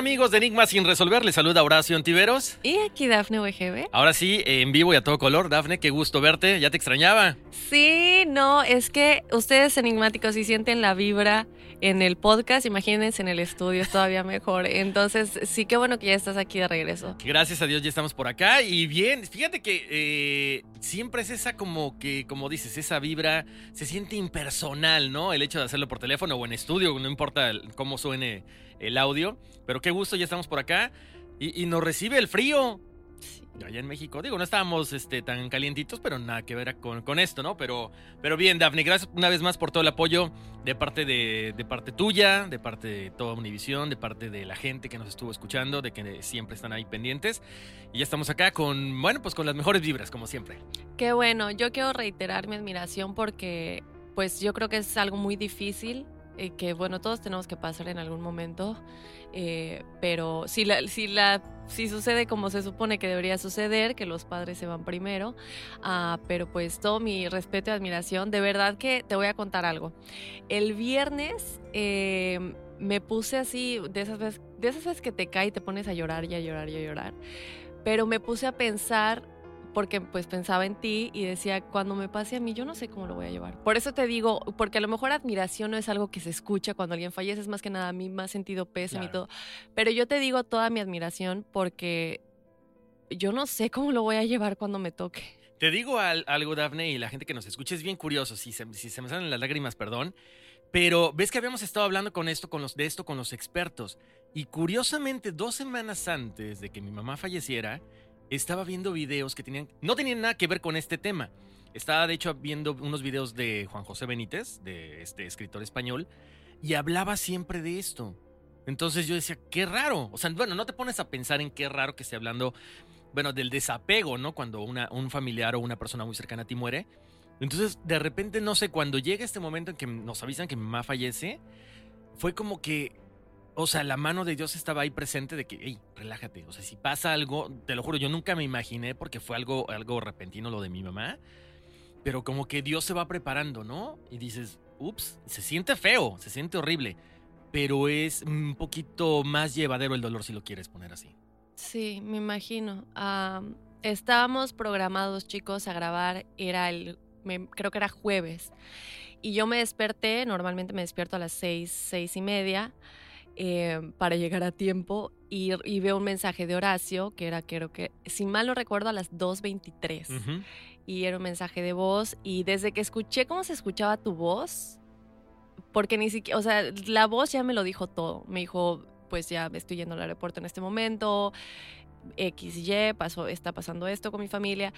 Amigos de Enigma sin resolver? Les saluda Horacio Antiveros. Y aquí Dafne VGB. Ahora sí, en vivo y a todo color. Dafne, qué gusto verte. Ya te extrañaba. Sí, no, es que ustedes enigmáticos si sienten la vibra en el podcast, imagínense en el estudio, es todavía mejor. Entonces, sí, qué bueno que ya estás aquí de regreso. Gracias a Dios ya estamos por acá. Y bien, fíjate que eh, siempre es esa como que, como dices, esa vibra se siente impersonal, ¿no? El hecho de hacerlo por teléfono o en estudio, no importa cómo suene el audio. Pero qué gusto, ya estamos por acá. Y, y nos recibe el frío. Allá en México, digo, no estábamos este, tan calientitos, pero nada que ver con, con esto, ¿no? Pero, pero bien, Dafne, gracias una vez más por todo el apoyo de parte de, de parte tuya, de parte de toda Univisión, de parte de la gente que nos estuvo escuchando, de que siempre están ahí pendientes. Y ya estamos acá con, bueno, pues con las mejores vibras, como siempre. Qué bueno, yo quiero reiterar mi admiración porque pues yo creo que es algo muy difícil eh, que bueno, todos tenemos que pasar en algún momento, eh, pero si la, si la si sucede como se supone que debería suceder, que los padres se van primero, ah, pero pues todo mi respeto y admiración, de verdad que te voy a contar algo. El viernes eh, me puse así, de esas, veces, de esas veces que te cae y te pones a llorar y a llorar y a llorar, pero me puse a pensar porque pues pensaba en ti y decía, cuando me pase a mí, yo no sé cómo lo voy a llevar. Por eso te digo, porque a lo mejor admiración no es algo que se escucha cuando alguien fallece, es más que nada a mí más sentido pésame y Claro. todo. Pero yo te digo toda mi admiración porque yo no sé cómo lo voy a llevar cuando me toque. Te digo al- algo, Dafne, y la gente que nos escucha es bien curioso. Si se, si se me salen las lágrimas, perdón. Pero ves que habíamos estado hablando con esto, con los, de esto con los expertos. Y curiosamente, dos semanas antes de que mi mamá falleciera, estaba viendo videos que tenían, no tenían nada que ver con este tema. Estaba, de hecho, viendo unos videos de Juan José Benítez, de este escritor español, y hablaba siempre de esto. Entonces yo decía, qué raro. O sea, bueno, no te pones a pensar en qué raro que esté hablando, bueno, del desapego, ¿no? Cuando un familiar o una persona muy cercana a ti muere. Entonces, de repente, no sé, cuando llega este momento en que nos avisan que mi mamá fallece, fue como que, o sea, la mano de Dios estaba ahí presente de que, hey, relájate. O sea, si pasa algo, te lo juro, yo nunca me imaginé porque fue algo, algo repentino lo de mi mamá. Pero como que Dios se va preparando, ¿no? Y dices, ups, se siente feo, se siente horrible, pero es un poquito más llevadero el dolor si lo quieres poner así. Sí, me imagino. estábamos programados, chicos, a grabar, era el, creo que era jueves, y yo me desperté, normalmente me despierto a las seis, seis y media, eh, para llegar a tiempo y, veo un mensaje de Horacio, que era, creo que, si mal no recuerdo, a las 2.23. Y era un mensaje de voz y desde que escuché cómo se escuchaba tu voz, porque ni siquiera, o sea, la voz ya me lo dijo todo. Me dijo, pues ya estoy yendo al aeropuerto en este momento, X, Y, pasó, está pasando esto con mi familia.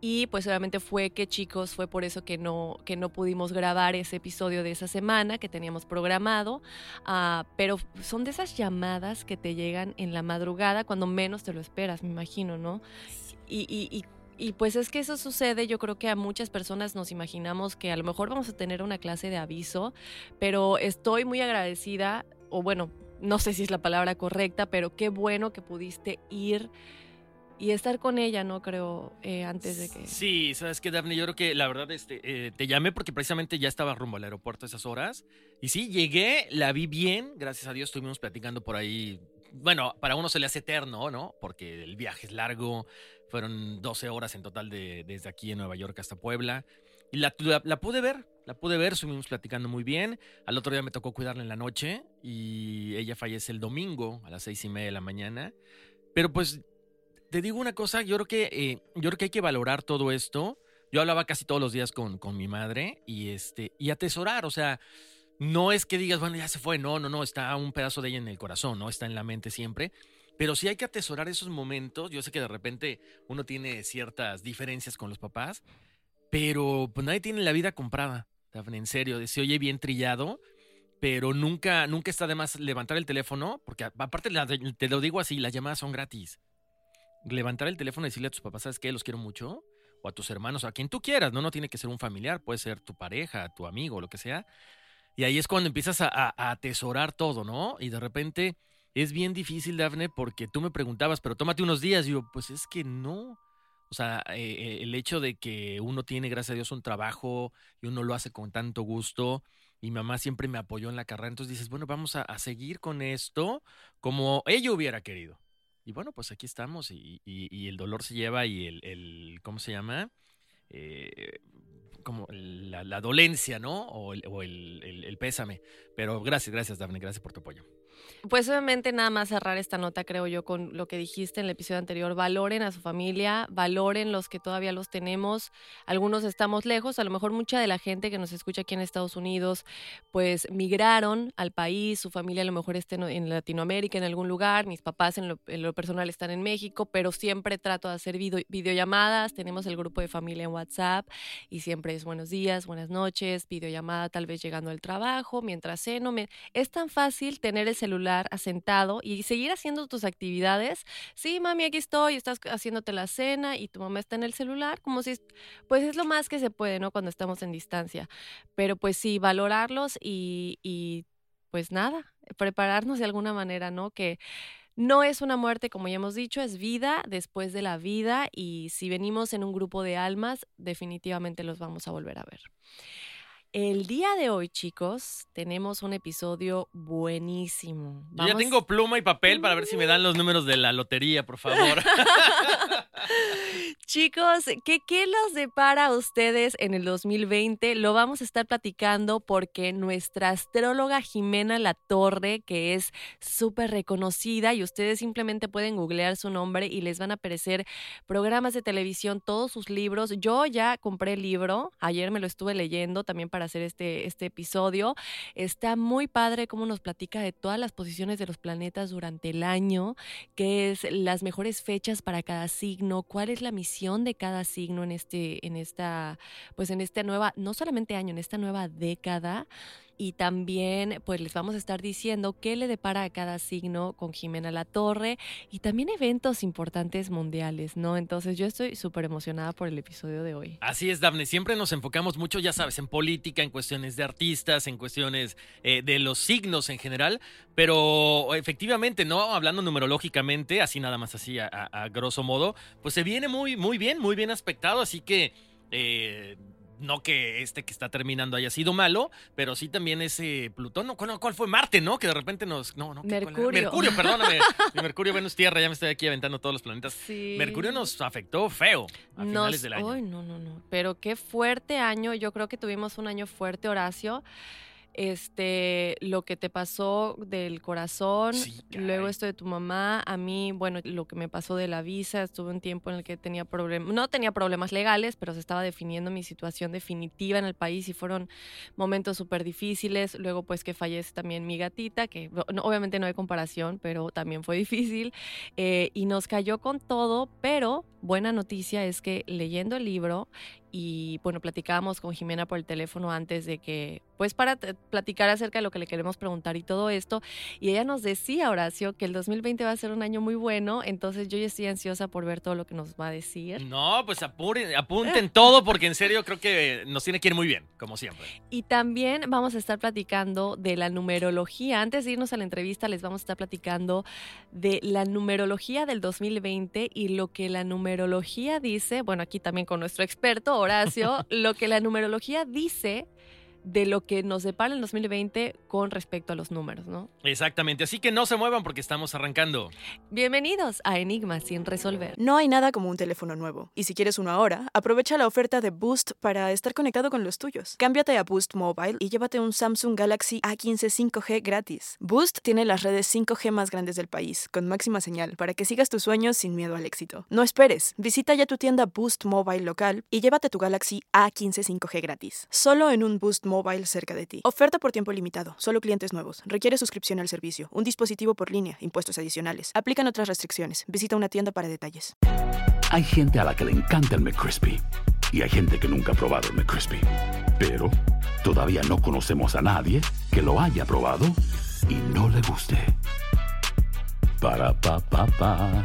Y pues obviamente fue que chicos, fue por eso que no, que no pudimos grabar ese episodio de esa semana que teníamos programado. Uh, pero son de esas llamadas que te llegan en la madrugada cuando menos te lo esperas, me imagino, ¿no? Y, y, y y pues es que eso sucede, yo creo que a muchas personas nos imaginamos que a lo mejor vamos a tener una clase de aviso, pero estoy muy agradecida, o bueno, no sé si es la palabra correcta, pero qué bueno que pudiste ir y estar con ella, ¿no? Creo, eh, antes de que... Sí, sabes que Daphne, yo creo que la verdad este, eh, te llamé porque precisamente ya estaba rumbo al aeropuerto a esas horas. Y sí, llegué, la vi bien, gracias a Dios estuvimos platicando por ahí. Bueno, para uno se le hace eterno, ¿no? Porque el viaje es largo, fueron 12 horas en total de, desde aquí en Nueva York hasta Puebla. Y la, pude ver, la pude ver, estuvimos platicando muy bien. Al otro día me tocó cuidarla en la noche y ella fallece el domingo a las seis y media de la mañana. Pero pues te digo una cosa, yo creo que, eh, yo creo que hay que valorar todo esto. Yo hablaba casi todos los días con, con mi madre y, este, y atesorar, o sea, no es que digas, bueno, ya se fue, no, no, no, está un pedazo de ella en el corazón, ¿no? Está en la mente siempre. Pero sí hay que atesorar esos momentos. Yo sé que de repente uno tiene ciertas diferencias con los papás, pero pues nadie tiene la vida comprada, en serio, se oye bien trillado, pero nunca, nunca está de más levantar el teléfono, porque aparte te lo digo así, las llamadas son gratis levantar el teléfono y decirle a tus papás, ¿sabes qué? Los quiero mucho. O a tus hermanos, a quien tú quieras, ¿no? No tiene que ser un familiar, puede ser tu pareja, tu amigo, lo que sea. Y ahí es cuando empiezas a, atesorar todo, ¿no? Y de repente es bien difícil, Dafne, porque tú me preguntabas, pero tómate unos días. Y yo, pues es que no. O sea, eh, el hecho de que uno tiene, gracias a Dios, un trabajo y uno lo hace con tanto gusto. Y mamá siempre me apoyó en la carrera. Entonces dices, bueno, vamos a, seguir con esto como ella hubiera querido. Y bueno, pues aquí estamos y, el dolor se lleva y el, ¿cómo se llama? Eh, como la, dolencia, ¿no? O, el, o el, pésame. Pero gracias, gracias, Daphne, gracias por tu apoyo. Pues obviamente nada más cerrar esta nota, creo yo, con lo que dijiste en el episodio anterior. Valoren a su familia, valoren los que todavía los tenemos. Algunos estamos lejos, a lo mejor mucha de la gente que nos escucha aquí en Estados Unidos, pues migraron al país, su familia a lo mejor está en Latinoamérica, en algún lugar, mis papás en lo, personal están en México, pero siempre trato de hacer videollamadas, tenemos el grupo de familia en WhatsApp y siempre es buenos días, buenas noches, videollamada tal vez llegando al trabajo, mientras ceno. Me... Es tan fácil tener el celular asentado y seguir haciendo tus actividades. Sí, mami, aquí estoy, estás haciéndote la cena y tu mamá está en el celular, como si, pues es lo más que se puede, ¿no? Cuando estamos en distancia. Pero pues sí, valorarlos y, y pues nada, prepararnos de alguna manera, ¿no? Que no es una muerte, como ya hemos dicho, es vida después de la vida y si venimos en un grupo de almas, definitivamente los vamos a volver a ver. El día de hoy, chicos, tenemos un episodio buenísimo. Yo ya tengo pluma y papel para ver si me dan los números de la lotería, por favor. chicos, ¿qué, ¿qué los depara a ustedes en el 2020? Lo vamos a estar platicando porque nuestra astróloga Jimena La Torre, que es súper reconocida y ustedes simplemente pueden googlear su nombre y les van a aparecer programas de televisión, todos sus libros. Yo ya compré el libro, ayer me lo estuve leyendo también para hacer este, este episodio. Está muy padre cómo nos platica de todas las posiciones de los planetas durante el año, qué es las mejores fechas para cada signo, cuál es la misión de cada signo en este, en esta, pues en esta nueva, no solamente año, en esta nueva década y también pues les vamos a estar diciendo qué le depara a cada signo con Jimena La Torre y también eventos importantes mundiales, ¿no? Entonces yo estoy súper emocionada por el episodio de hoy. Así es, Daphne, siempre nos enfocamos mucho, ya sabes, en política, en cuestiones de artistas, en cuestiones eh, de los signos en general, pero efectivamente, ¿no? Hablando numerológicamente, así nada más así a, grosso modo, pues se viene muy, muy bien, muy bien aspectado, así que... Eh, no que este que está terminando haya sido malo, pero sí también ese Plutón, no, ¿cuál, cuál fue? Marte, ¿no? Que de repente nos... No, no. Mercurio. Mercurio, perdóname. Mercurio, Venus, Tierra, ya me estoy aquí aventando todos los planetas. Sí. Mercurio nos afectó feo a Nos- finales del año. Ay, no, no, no. Pero qué fuerte año. Yo creo que tuvimos un año fuerte, Horacio. Este, lo que te pasó del corazón, Sí, luego esto de tu mamá, a mí, bueno, lo que me pasó de la visa, estuve un tiempo en el que tenía problemas, no tenía problemas legales, pero se estaba definiendo mi situación definitiva en el país y fueron momentos súper difíciles. Luego, pues que fallece también mi gatita, que no- obviamente no hay comparación, pero también fue difícil. Eh, y nos cayó con todo, pero buena noticia es que leyendo el libro y bueno, platicábamos con Jimena por el teléfono antes de que, pues para platicar acerca de lo que le queremos preguntar y todo esto, y ella nos decía, Horacio, que el 2020 va a ser un año muy bueno, entonces yo ya estoy ansiosa por ver todo lo que nos va a decir. No, pues apuren, apunten todo porque en serio creo que nos tiene que ir muy bien, como siempre. Y también vamos a estar platicando de la numerología. Antes de irnos a la entrevista, les vamos a estar platicando de la numerología del 2020 y lo que la numerología dice, bueno, aquí también con nuestro experto Horacio, lo que la numerología dice de lo que nos depara el 2020 con respecto a los números, ¿no? Exactamente, así que no se muevan porque estamos arrancando. Bienvenidos a Enigmas sin resolver. No hay nada como un teléfono nuevo, y si quieres uno ahora, aprovecha la oferta de Boost para estar conectado con los tuyos. Cámbiate a Boost Mobile y llévate un Samsung Galaxy A15 5G gratis. Boost tiene las redes 5G más grandes del país, con máxima señal, para que sigas tus sueños sin miedo al éxito. No esperes, visita ya tu tienda Boost Mobile local y llévate tu Galaxy A15 5G gratis. Solo en un Boost Mobile cerca de ti. Oferta por tiempo limitado, solo clientes nuevos. Requiere suscripción al servicio, un dispositivo por línea, impuestos adicionales. Aplican otras restricciones. Visita una tienda para detalles. Hay gente a la que le encanta el McCrispy y hay gente que nunca ha probado el McCrispy. Pero todavía no conocemos a nadie que lo haya probado y no le guste. Para pa pa pa.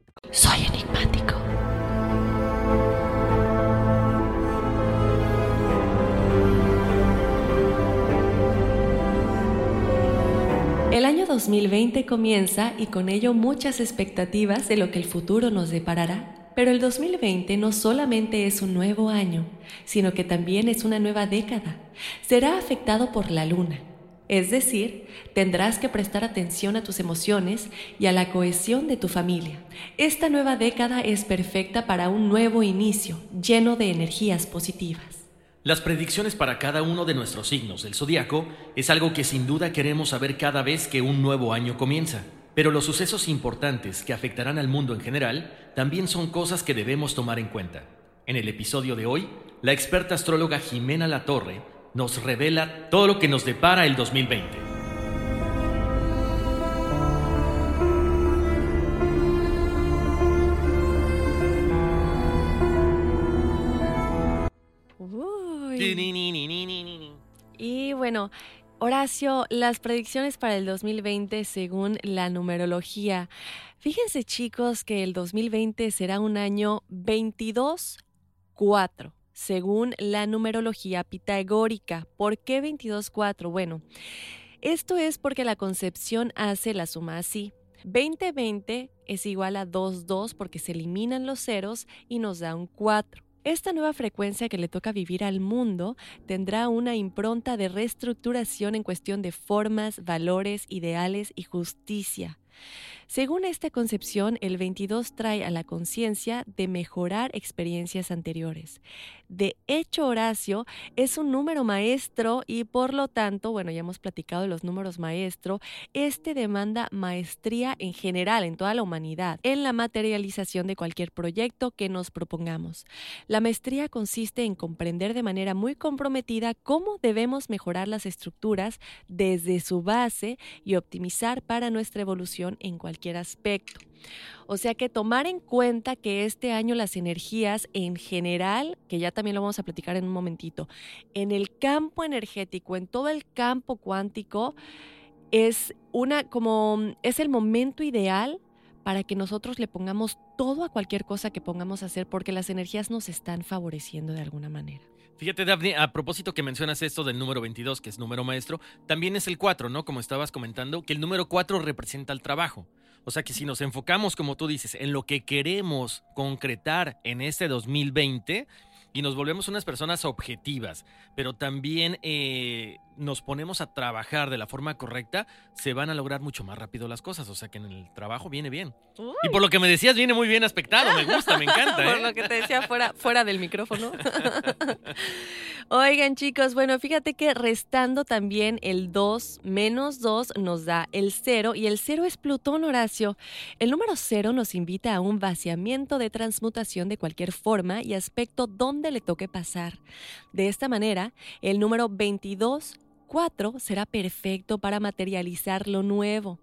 Soy enigmático. El año 2020 comienza y con ello muchas expectativas de lo que el futuro nos deparará. Pero el 2020 no solamente es un nuevo año, sino que también es una nueva década. Será afectado por la luna. Es decir, tendrás que prestar atención a tus emociones y a la cohesión de tu familia. Esta nueva década es perfecta para un nuevo inicio, lleno de energías positivas. Las predicciones para cada uno de nuestros signos del zodiaco es algo que sin duda queremos saber cada vez que un nuevo año comienza. Pero los sucesos importantes que afectarán al mundo en general también son cosas que debemos tomar en cuenta. En el episodio de hoy, la experta astróloga Jimena Latorre nos revela todo lo que nos depara el 2020. Uy. Y bueno, Horacio, las predicciones para el 2020 según la numerología. Fíjense chicos que el 2020 será un año 22-4, según la numerología pitagórica. ¿Por qué 22-4? Bueno, esto es porque la concepción hace la suma así. 2020 es igual a 2-2 porque se eliminan los ceros y nos da un 4. Esta nueva frecuencia que le toca vivir al mundo tendrá una impronta de reestructuración en cuestión de formas, valores, ideales y justicia. Según esta concepción, el 22 trae a la conciencia de mejorar experiencias anteriores. De hecho, Horacio es un número maestro y por lo tanto, bueno, ya hemos platicado de los números maestro, este demanda maestría en general en toda la humanidad, en la materialización de cualquier proyecto que nos propongamos. La maestría consiste en comprender de manera muy comprometida cómo debemos mejorar las estructuras desde su base y optimizar para nuestra evolución en cualquier aspecto. O sea que tomar en cuenta que este año las energías en general, que ya también lo vamos a platicar en un momentito, en el campo energético, en todo el campo cuántico, es una como es el momento ideal para que nosotros le pongamos todo a cualquier cosa que pongamos a hacer porque las energías nos están favoreciendo de alguna manera. Fíjate, Daphne, a propósito que mencionas esto del número 22, que es número maestro, también es el 4, ¿no? Como estabas comentando, que el número 4 representa el trabajo. O sea que si nos enfocamos, como tú dices, en lo que queremos concretar en este 2020 y nos volvemos unas personas objetivas, pero también eh, nos ponemos a trabajar de la forma correcta, se van a lograr mucho más rápido las cosas. O sea que en el trabajo viene bien. Y por lo que me decías, viene muy bien aspectado. Me gusta, me encanta. por ¿eh? lo que te decía fuera, fuera del micrófono. Oigan, chicos, bueno, fíjate que restando también el 2 menos 2 nos da el 0 y el 0 es Plutón, Horacio. El número 0 nos invita a un vaciamiento de transmutación de cualquier forma y aspecto donde le toque pasar. De esta manera, el número 22 4 será perfecto para materializar lo nuevo.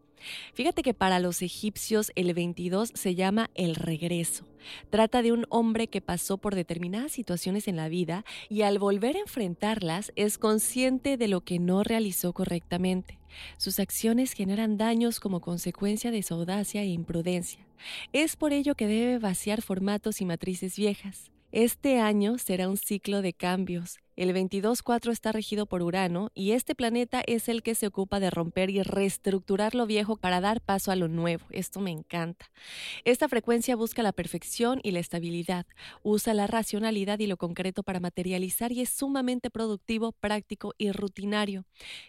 Fíjate que para los egipcios el 22 se llama el regreso. Trata de un hombre que pasó por determinadas situaciones en la vida y al volver a enfrentarlas es consciente de lo que no realizó correctamente. Sus acciones generan daños como consecuencia de su audacia e imprudencia. Es por ello que debe vaciar formatos y matrices viejas. Este año será un ciclo de cambios. El 22-4 está regido por Urano y este planeta es el que se ocupa de romper y reestructurar lo viejo para dar paso a lo nuevo. Esto me encanta. Esta frecuencia busca la perfección y la estabilidad, usa la racionalidad y lo concreto para materializar y es sumamente productivo, práctico y rutinario.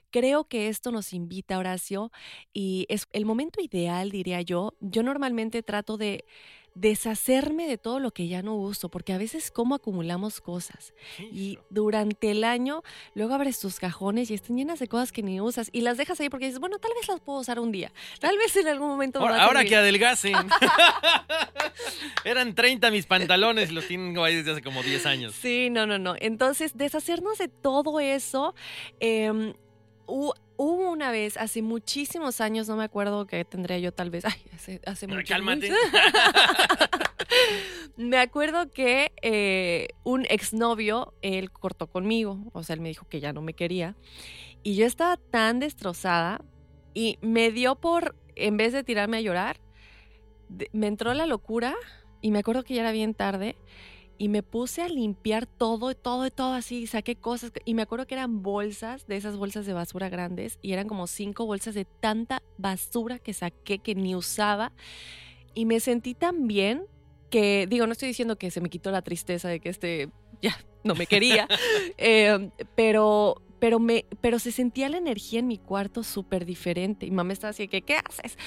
Creo que esto nos invita, Horacio, y es el momento ideal, diría yo. Yo normalmente trato de deshacerme de todo lo que ya no uso, porque a veces como acumulamos cosas y durante el año luego abres tus cajones y están llenas de cosas que ni usas y las dejas ahí porque dices, bueno, tal vez las puedo usar un día, tal vez en algún momento. Ahora, ahora que adelgacen. Eran 30 mis pantalones los tengo ahí desde hace como 10 años. Sí, no, no, no. Entonces, deshacernos de todo eso. Eh, Hubo una vez, hace muchísimos años, no me acuerdo que tendría yo tal vez, ay, hace, hace mucho Cálmate. me acuerdo que eh, un exnovio, él cortó conmigo, o sea, él me dijo que ya no me quería, y yo estaba tan destrozada y me dio por, en vez de tirarme a llorar, me entró la locura y me acuerdo que ya era bien tarde y me puse a limpiar todo, todo, y todo así, saqué cosas y me acuerdo que eran bolsas, de esas bolsas de basura grandes y eran como cinco bolsas de tanta basura que saqué que ni usaba y me sentí tan bien que, digo, no estoy diciendo que se me quitó la tristeza de que este ya no me quería, eh, pero pero, me, pero se sentía la energía en mi cuarto súper diferente. Y mamá estaba así, que, ¿qué haces?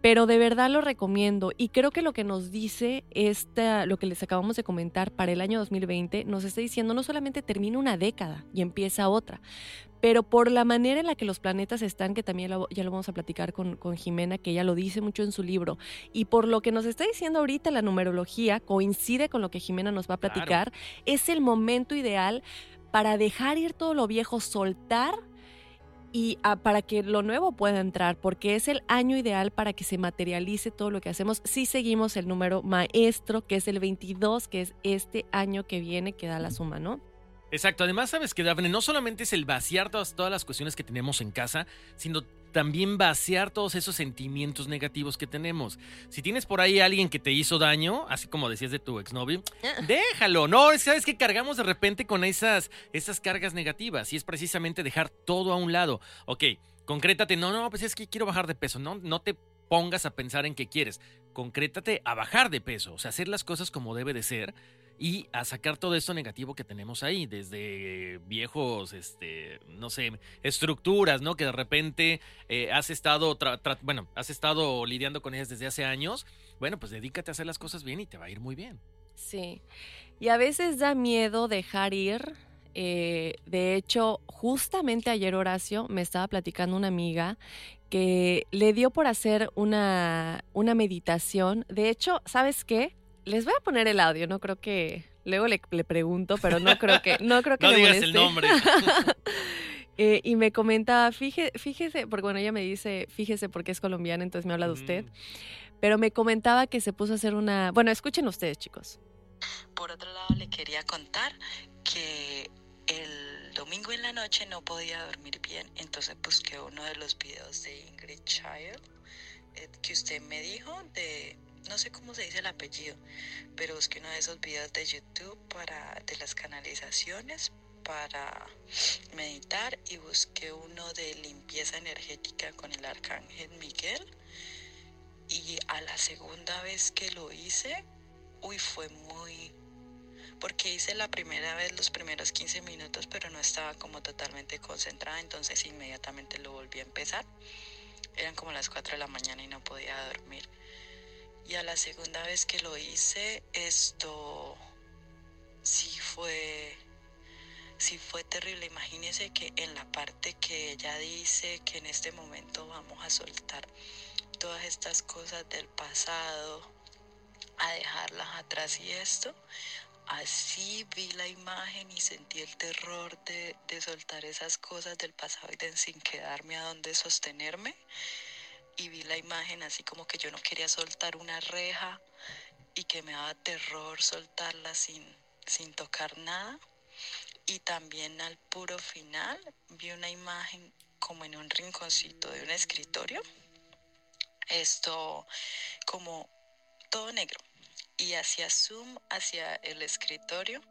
Pero de verdad lo recomiendo. Y creo que lo que nos dice esta, lo que les acabamos de comentar para el año 2020, nos está diciendo no solamente termina una década y empieza otra, pero por la manera en la que los planetas están, que también ya lo vamos a platicar con, con, Jimena, que ella lo dice mucho en su libro, y por lo que nos está diciendo ahorita la numerología, coincide con lo que Jimena nos va a platicar, es el momento ideal para dejar ir todo lo viejo, soltar y ah, para que lo nuevo pueda entrar, porque es el año ideal para que se materialice todo lo que hacemos. Si seguimos el número maestro, que es el 22, que es este año que viene, que da la suma, ¿no? Exacto, además sabes que Daphne no solamente es el vaciar todas, todas las cuestiones que tenemos en casa, sino también vaciar todos esos sentimientos negativos que tenemos. Si tienes por ahí alguien que te hizo daño, así como decías de tu exnovio, Ah. déjalo. No, sabes que cargamos de repente con esas, esas cargas negativas y es precisamente dejar todo a un lado. Ok, concrétate, no, no, pues es que quiero bajar de peso, no, no te pongas a pensar en qué quieres, concrétate a bajar de peso, o sea, hacer las cosas como debe de ser y a sacar todo esto negativo que tenemos ahí, desde viejos, este, no sé, estructuras, ¿no? Que de repente eh, has estado, bueno, has estado lidiando con ellas desde hace años. Bueno, pues dedícate a hacer las cosas bien y te va a ir muy bien. Sí. Y a veces da miedo dejar ir. Eh, de hecho, justamente ayer Horacio me estaba platicando una amiga que le dio por hacer una, una meditación. De hecho, ¿sabes qué? Les voy a poner el audio, no creo que. Luego le, pregunto, pero no creo que. No creo que no digas el nombre. Eh, y me comentaba, fíjese, fíjese, porque bueno, ella me dice, fíjese porque es colombiana, entonces me habla de usted. Mm. Pero me comentaba que se puso a hacer una. Bueno, escuchen ustedes, chicos. Por otro lado, le quería contar que el domingo en la noche no podía dormir bien, entonces busqué uno de los videos de Ingrid Child eh, que usted me dijo de no sé cómo se dice el apellido, pero busqué uno de esos videos de YouTube para de las canalizaciones para meditar y busqué uno de limpieza energética con el arcángel Miguel y a la segunda vez que lo hice, uy, fue muy porque hice la primera vez los primeros 15 minutos, pero no estaba como totalmente concentrada, entonces inmediatamente lo volví a empezar. Eran como las 4 de la mañana y no podía dormir. Y a la segunda vez que lo hice, esto sí fue sí fue terrible. Imagínense que en la parte que ella dice que en este momento vamos a soltar todas estas cosas del pasado, a dejarlas atrás y esto, así vi la imagen y sentí el terror de, de soltar esas cosas del pasado y sin quedarme a donde sostenerme y vi la imagen así como que yo no quería soltar una reja y que me daba terror soltarla sin, sin tocar nada. Y también al puro final vi una imagen como en un rinconcito de un escritorio. Esto como todo negro. Y hacía zoom hacia el escritorio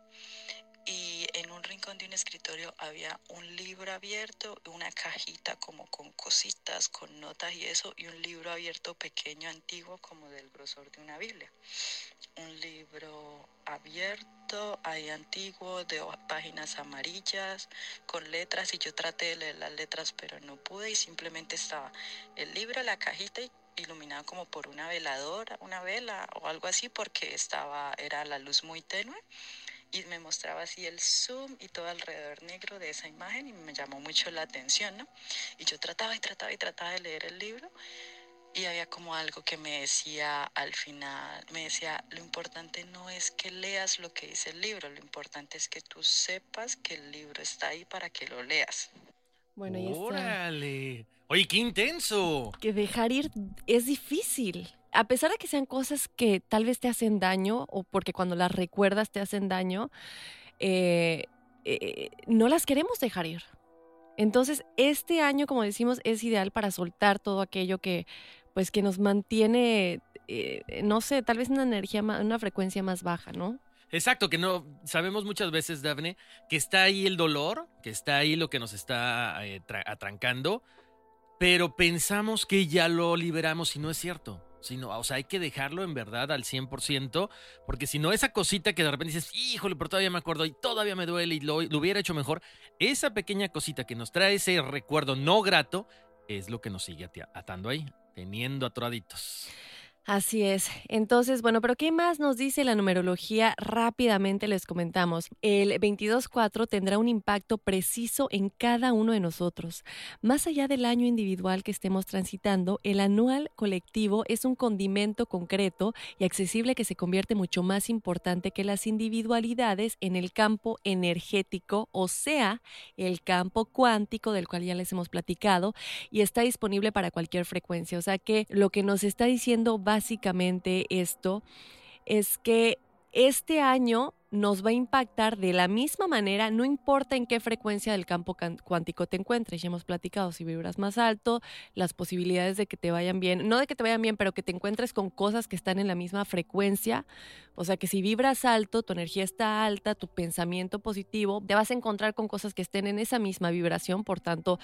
y en un rincón de un escritorio había un libro abierto, una cajita como con cositas, con notas y eso, y un libro abierto pequeño, antiguo, como del grosor de una Biblia. Un libro abierto, ahí antiguo, de páginas amarillas, con letras, y yo traté de leer las letras, pero no pude, y simplemente estaba el libro, la cajita y iluminado como por una veladora, una vela o algo así, porque estaba, era la luz muy tenue y me mostraba así el zoom y todo alrededor negro de esa imagen y me llamó mucho la atención, ¿no? Y yo trataba y trataba y trataba de leer el libro y había como algo que me decía al final, me decía, lo importante no es que leas lo que dice el libro, lo importante es que tú sepas que el libro está ahí para que lo leas. Bueno, y ¡Órale! Oye, qué intenso. Que dejar ir es difícil a pesar de que sean cosas que tal vez te hacen daño o porque cuando las recuerdas te hacen daño, eh, eh, no las queremos dejar ir. Entonces, este año, como decimos, es ideal para soltar todo aquello que, pues, que nos mantiene, eh, no sé, tal vez una energía, una frecuencia más baja, ¿no? Exacto, que no sabemos muchas veces, Daphne, que está ahí el dolor, que está ahí lo que nos está atrancando, pero pensamos que ya lo liberamos y no es cierto sino, o sea, hay que dejarlo en verdad al 100%, porque si no, esa cosita que de repente dices, híjole, pero todavía me acuerdo y todavía me duele y lo, hubiera hecho mejor, esa pequeña cosita que nos trae ese recuerdo no grato es lo que nos sigue atando ahí, teniendo atoraditos. Así es. Entonces, bueno, pero ¿qué más nos dice la numerología? Rápidamente les comentamos. El 22.4 tendrá un impacto preciso en cada uno de nosotros. Más allá del año individual que estemos transitando, el anual colectivo es un condimento concreto y accesible que se convierte mucho más importante que las individualidades en el campo energético, o sea, el campo cuántico del cual ya les hemos platicado y está disponible para cualquier frecuencia. O sea que lo que nos está diciendo va básicamente esto es que este año nos va a impactar de la misma manera, no importa en qué frecuencia del campo cuántico te encuentres. Ya hemos platicado, si vibras más alto, las posibilidades de que te vayan bien, no de que te vayan bien, pero que te encuentres con cosas que están en la misma frecuencia. O sea que si vibras alto, tu energía está alta, tu pensamiento positivo, te vas a encontrar con cosas que estén en esa misma vibración. Por tanto,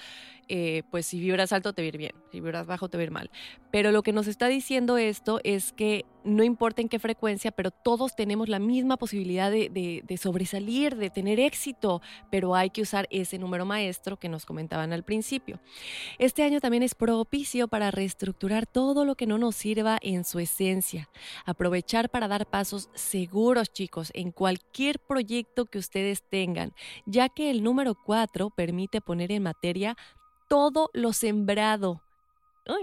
eh, pues si vibras alto te va a ir bien, si vibras bajo te va a ir mal. Pero lo que nos está diciendo esto es que no importa en qué frecuencia, pero todos tenemos la misma posibilidad de, sobresalir, de tener éxito, pero hay que usar ese número maestro que nos comentaban al principio. Este año también es propicio para reestructurar todo lo que no nos sirva en su esencia, aprovechar para dar pasos seguros, chicos, en cualquier proyecto que ustedes tengan, ya que el número 4 permite poner en materia todo lo sembrado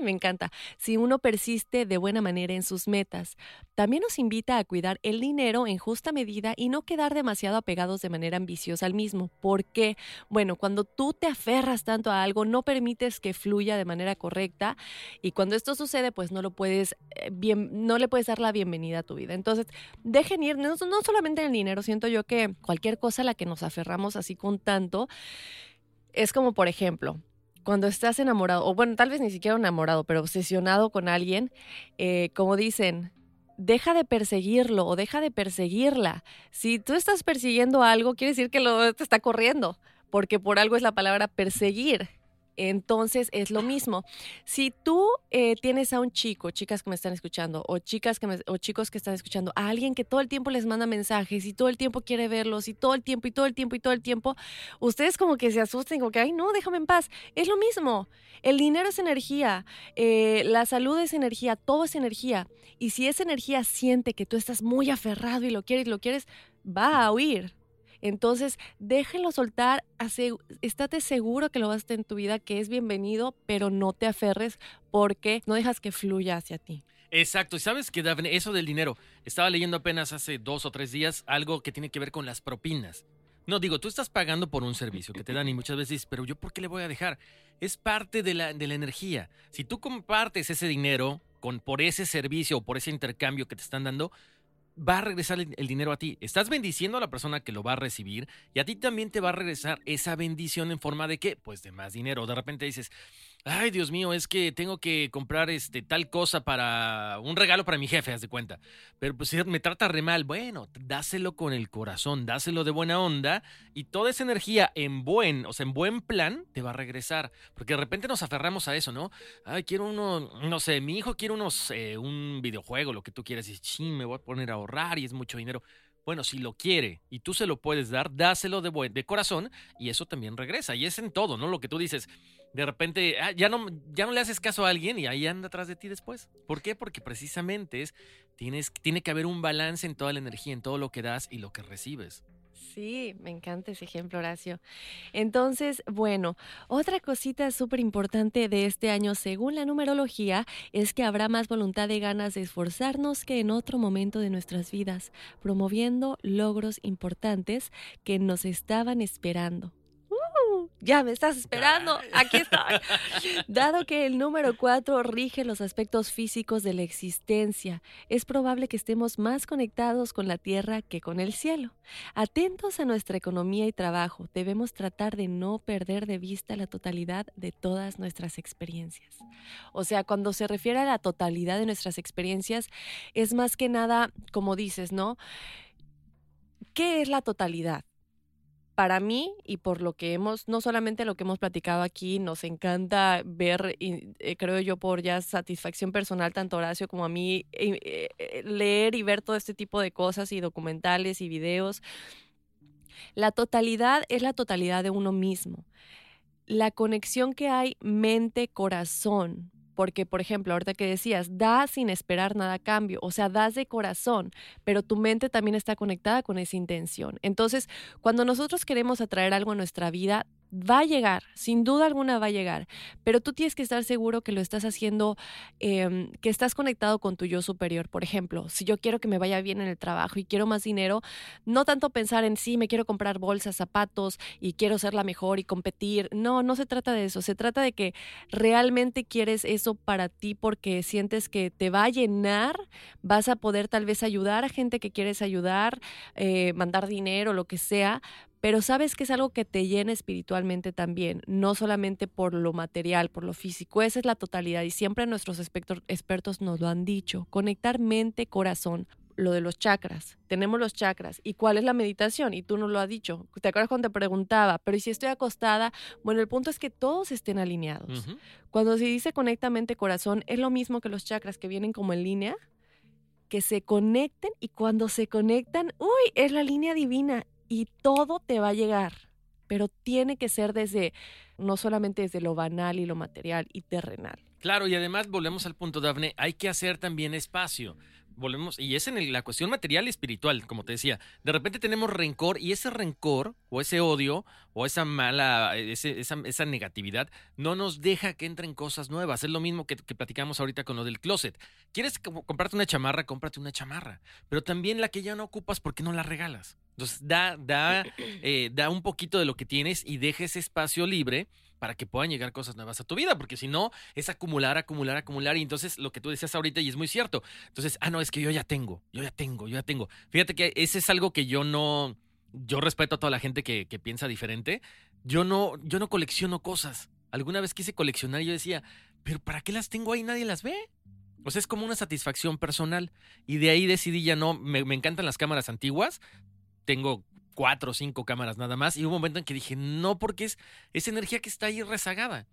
Me encanta. Si uno persiste de buena manera en sus metas, también nos invita a cuidar el dinero en justa medida y no quedar demasiado apegados de manera ambiciosa al mismo. ¿Por qué? Bueno, cuando tú te aferras tanto a algo, no permites que fluya de manera correcta y cuando esto sucede, pues no lo puedes eh, bien, no le puedes dar la bienvenida a tu vida. Entonces, dejen ir, no, no solamente el dinero, siento yo que cualquier cosa a la que nos aferramos así con tanto es como, por ejemplo, cuando estás enamorado, o bueno, tal vez ni siquiera enamorado, pero obsesionado con alguien, eh, como dicen, deja de perseguirlo o deja de perseguirla. Si tú estás persiguiendo algo, quiere decir que lo te está corriendo, porque por algo es la palabra perseguir. Entonces es lo mismo. Si tú eh, tienes a un chico, chicas que me están escuchando, o chicas que o chicos que están escuchando, a alguien que todo el tiempo les manda mensajes y todo el tiempo quiere verlos y todo el tiempo y todo el tiempo y todo el tiempo, ustedes como que se asusten, como que, ay, no, déjame en paz. Es lo mismo. El dinero es energía, eh, la salud es energía, todo es energía. Y si esa energía siente que tú estás muy aferrado y lo quieres lo quieres, va a huir entonces, déjenlo soltar, estate seguro que lo vas a tener en tu vida, que es bienvenido, pero no te aferres porque no dejas que fluya hacia ti. Exacto, y sabes que Daphne, eso del dinero, estaba leyendo apenas hace dos o tres días algo que tiene que ver con las propinas. No, digo, tú estás pagando por un servicio que te dan y muchas veces dices, pero yo ¿por qué le voy a dejar? Es parte de la, de la energía. Si tú compartes ese dinero con, por ese servicio o por ese intercambio que te están dando, va a regresar el, dinero a ti. Estás bendiciendo a la persona que lo va a recibir y a ti también te va a regresar esa bendición en forma de qué? Pues de más dinero. De repente dices, ay Dios mío, es que tengo que comprar este tal cosa para un regalo para mi jefe, haz de cuenta. Pero pues me trata re mal, bueno, dáselo con el corazón, dáselo de buena onda y toda esa energía en buen, o sea, en buen plan te va a regresar, porque de repente nos aferramos a eso, ¿no? Ay, quiero uno, no sé, mi hijo quiere unos eh, un videojuego, lo que tú quieras y sí, me voy a poner a ahorrar y es mucho dinero. Bueno, si lo quiere y tú se lo puedes dar, dáselo de, de corazón y eso también regresa. Y es en todo, ¿no? Lo que tú dices, de repente ah, ya, no, ya no le haces caso a alguien y ahí anda atrás de ti después. ¿Por qué? Porque precisamente es, tienes, tiene que haber un balance en toda la energía, en todo lo que das y lo que recibes. Sí, me encanta ese ejemplo, Horacio. Entonces, bueno, otra cosita súper importante de este año, según la numerología, es que habrá más voluntad y ganas de esforzarnos que en otro momento de nuestras vidas, promoviendo logros importantes que nos estaban esperando ya me estás esperando, aquí estoy. Dado que el número 4 rige los aspectos físicos de la existencia, es probable que estemos más conectados con la tierra que con el cielo. Atentos a nuestra economía y trabajo, debemos tratar de no perder de vista la totalidad de todas nuestras experiencias. O sea, cuando se refiere a la totalidad de nuestras experiencias, es más que nada, como dices, ¿no? ¿Qué es la totalidad? Para mí y por lo que hemos, no solamente lo que hemos platicado aquí, nos encanta ver, eh, creo yo, por ya satisfacción personal, tanto Horacio como a mí, eh, eh, leer y ver todo este tipo de cosas y documentales y videos. La totalidad es la totalidad de uno mismo. La conexión que hay mente-corazón, porque, por ejemplo, ahorita que decías, da sin esperar nada a cambio, o sea, das de corazón, pero tu mente también está conectada con esa intención. Entonces, cuando nosotros queremos atraer algo a nuestra vida, va a llegar, sin duda alguna va a llegar, pero tú tienes que estar seguro que lo estás haciendo, em, que estás conectado con tu yo superior. Por ejemplo, si yo quiero que me vaya bien en el trabajo y quiero más dinero, no tanto pensar en sí, me quiero comprar bolsas, zapatos y quiero ser la mejor y competir. No, no se trata de eso, se trata de que realmente quieres eso para ti porque sientes que te va a llenar, vas a poder tal vez ayudar a gente que quieres ayudar, eh, mandar dinero, lo que sea, pero sabes que es algo que te llena espiritualmente también, no solamente por lo material, por lo físico, esa es la totalidad y siempre nuestros expertos nos lo han dicho, conectar mente, corazón, lo de los chakras. Tenemos los chakras. ¿Y cuál es la meditación? Y tú no lo has dicho. ¿Te acuerdas cuando te preguntaba? Pero si estoy acostada? Bueno, el punto es que todos estén alineados. Cuando se dice conecta mente, corazón, es lo mismo que los chakras que vienen como en línea que se conecten y cuando se conectan, uy, es la línea divina y todo te va a llegar, pero tiene que ser desde, no solamente desde lo banal y lo material y terrenal. Claro, y además volvemos al punto, Dafne, hay que hacer también espacio volvemos, y es en la cuestión material y espiritual, como te decía. De repente tenemos rencor y ese rencor o ese odio o esa mala, esa, esa, negatividad no nos deja que entren cosas nuevas. Es lo mismo que, platicamos ahorita con lo del closet. ¿Quieres comprarte una chamarra? Cómprate una chamarra. Pero también la que ya no ocupas, ¿por qué no la regalas? Entonces da, da, eh, da un poquito de lo que tienes y deja ese espacio libre para que puedan llegar cosas nuevas a tu vida, porque si no, es acumular, acumular, acumular, y entonces lo que tú decías ahorita, y es muy cierto, entonces, ah, no, es que yo ya tengo, yo ya tengo, yo ya tengo. Fíjate que ese es algo que yo no, yo respeto a toda la gente que, que piensa diferente, yo no, yo no colecciono cosas. Alguna vez quise coleccionar y yo decía, pero ¿para qué las tengo ahí? Nadie las ve. O sea, es como una satisfacción personal. Y de ahí decidí ya no, me, me encantan las cámaras antiguas. Tengo cuatro o cinco cámaras nada más. Y hubo un momento en que dije, no, porque es esa energía que está ahí rezagada.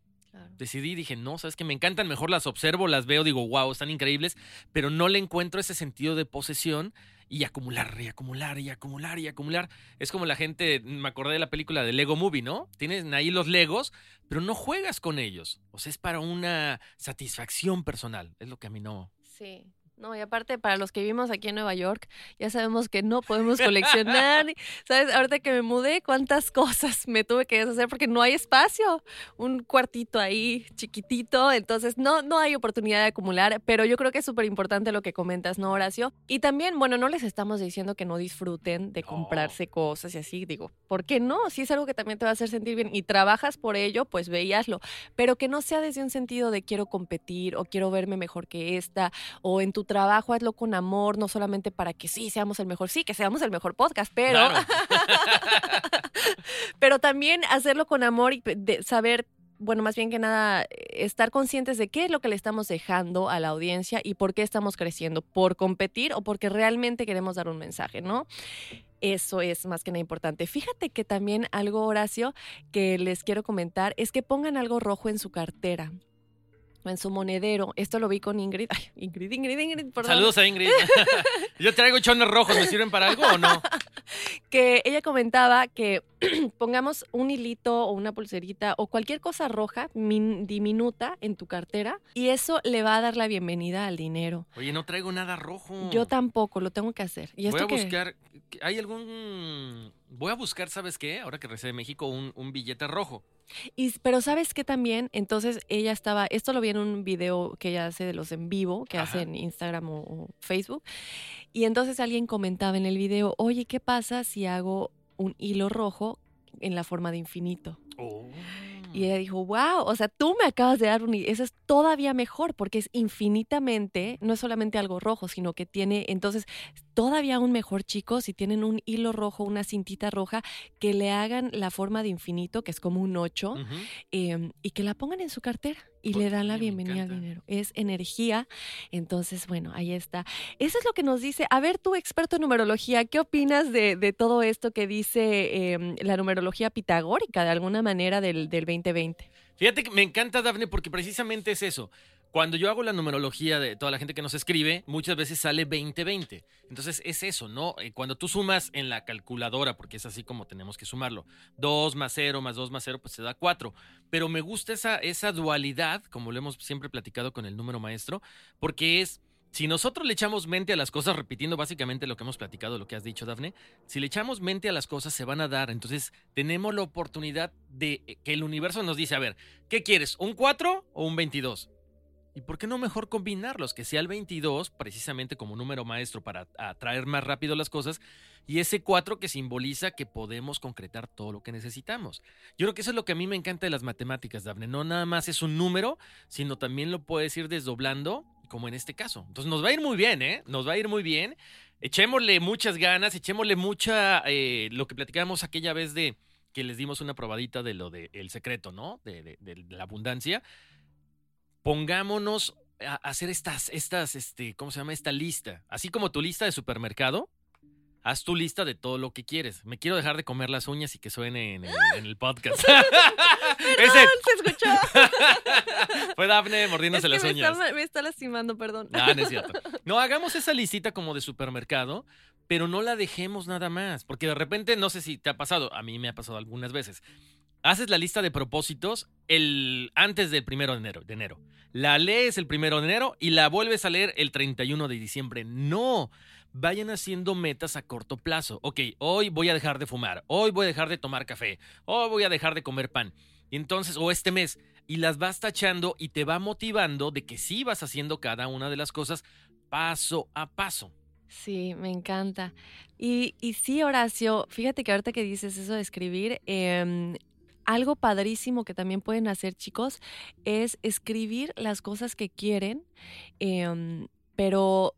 Decidí, dije, no, sabes que me encantan, mejor las observo, las veo, digo, wow, están increíbles, pero no le encuentro ese sentido de posesión y acumular, y acumular, y acumular, y acumular. Es como la gente, me acordé de la película de Lego Movie, ¿no? Tienes ahí los Legos, pero no juegas con ellos. O sea, es para una satisfacción personal. Es lo que a mí no. Sí. No, y aparte para los que vivimos aquí en Nueva York, ya sabemos que no podemos coleccionar. ¿Sabes? Ahorita que me mudé, cuántas cosas me tuve que deshacer porque no hay espacio. Un cuartito ahí chiquitito, entonces no, no hay oportunidad de acumular, pero yo creo que es súper importante lo que comentas, ¿no, Horacio? Y también, bueno, no les estamos diciendo que no disfruten de comprarse cosas y así, digo, ¿por qué no? Si es algo que también te va a hacer sentir bien y trabajas por ello, pues veíaslo, pero que no sea desde un sentido de quiero competir o quiero verme mejor que esta o en tu trabajo, hazlo con amor, no solamente para que sí seamos el mejor, sí, que seamos el mejor podcast, pero, pero también hacerlo con amor y saber bueno, más bien que nada, estar conscientes de qué es lo que le estamos dejando a la audiencia y por qué estamos creciendo, por competir o porque realmente queremos dar un mensaje, ¿no? Eso es más que nada importante. Fíjate que también algo, Horacio, que les quiero comentar es que pongan algo rojo en su cartera en su monedero. Esto lo vi con Ingrid. Ay, Ingrid, Ingrid, Ingrid, perdón. Saludos a Ingrid. Yo traigo chones rojos, ¿me sirven para algo o no? que ella comentaba que pongamos un hilito o una pulserita o cualquier cosa roja diminuta en tu cartera y eso le va a dar la bienvenida al dinero. Oye, no traigo nada rojo. Yo tampoco, lo tengo que hacer. ¿Y Voy a buscar, ¿hay algún... Voy a buscar, ¿sabes qué? Ahora que recibí de México, un, un billete rojo. Y, pero sabes que también, entonces ella estaba, esto lo vi en un video que ella hace de los en vivo, que hace en Instagram o, Facebook, y entonces alguien comentaba en el video, oye, ¿qué pasa si hago un hilo rojo en la forma de infinito? Oh. Y ella dijo, wow, o sea, tú me acabas de dar un... Eso es todavía mejor porque es infinitamente, no es solamente algo rojo, sino que tiene, entonces, todavía aún mejor, chicos, si tienen un hilo rojo, una cintita roja, que le hagan la forma de infinito, que es como un 8, em, y que la pongan en su cartera y le dan la bienvenida al dinero. Es energía. Entonces, bueno, ahí está. Eso es lo que nos dice. A ver, tú, experto en numerología, ¿qué opinas de, todo esto que dice em, la numerología pitagórica de alguna manera del, del 2020? Fíjate que me encanta, Dafne, porque precisamente es eso. Cuando yo hago la numerología de toda la gente que nos escribe, muchas veces sale 2020. Entonces es eso, ¿no? Eh, cuando tú sumas en la calculadora, porque es así como tenemos que sumarlo, 2 más 0 más 2 más 0, pues se da 4. Pero me gusta esa, esa dualidad, como lo hemos siempre platicado con el número maestro, porque es, si nosotros le echamos mente a las cosas, repitiendo básicamente lo que hemos platicado, lo que has dicho, Dafne, si le echamos mente a las cosas, se van a dar. Entonces tenemos la oportunidad de eh, que el universo nos dice, a ver, ¿qué quieres? ¿Un 4 o un 22? ¿Y por qué no mejor combinarlos? Que sea el 22 precisamente como número maestro para atraer más rápido las cosas y ese 4 que simboliza que podemos concretar todo lo que necesitamos. Yo creo que eso es lo que a mí me encanta de las matemáticas, Daphne. No nada más es un número, sino también lo puedes ir desdoblando, como en este caso. Entonces nos va a ir muy bien, ¿eh? Nos va a ir muy bien. Echémosle muchas ganas, echémosle mucha, eh, lo que platicábamos aquella vez de que les dimos una probadita de lo del secreto, ¿no? de la abundancia pongámonos a hacer estas, estas, este, ¿cómo se llama? Esta lista. Así como tu lista de supermercado, haz tu lista de todo lo que quieres. Me quiero dejar de comer las uñas y que suene en el, podcast. Perdón, se escuchó. Fue Dafne mordiéndose Es que las me uñas. está, me está lastimando, perdón. Ah, no es cierto. No, hagamos esa listita como de supermercado, pero no la dejemos nada más. Porque de repente, no sé si te ha pasado, a mí me ha pasado algunas veces. Haces la lista de propósitos el, antes del primero de enero, de enero. La lees el primero de enero y la vuelves a leer el 31 de diciembre. No. Vayan haciendo metas a corto plazo. Ok, hoy voy a dejar de fumar. Hoy voy a dejar de tomar café. Hoy voy a dejar de comer pan. Y entonces, o este mes. Y las vas tachando y te va motivando de que sí vas haciendo cada una de las cosas paso a paso. Sí, me encanta. Y, y sí, Horacio, fíjate que ahorita que dices eso de escribir, em, algo padrísimo que también pueden hacer, chicos, es escribir las cosas que quieren, em, pero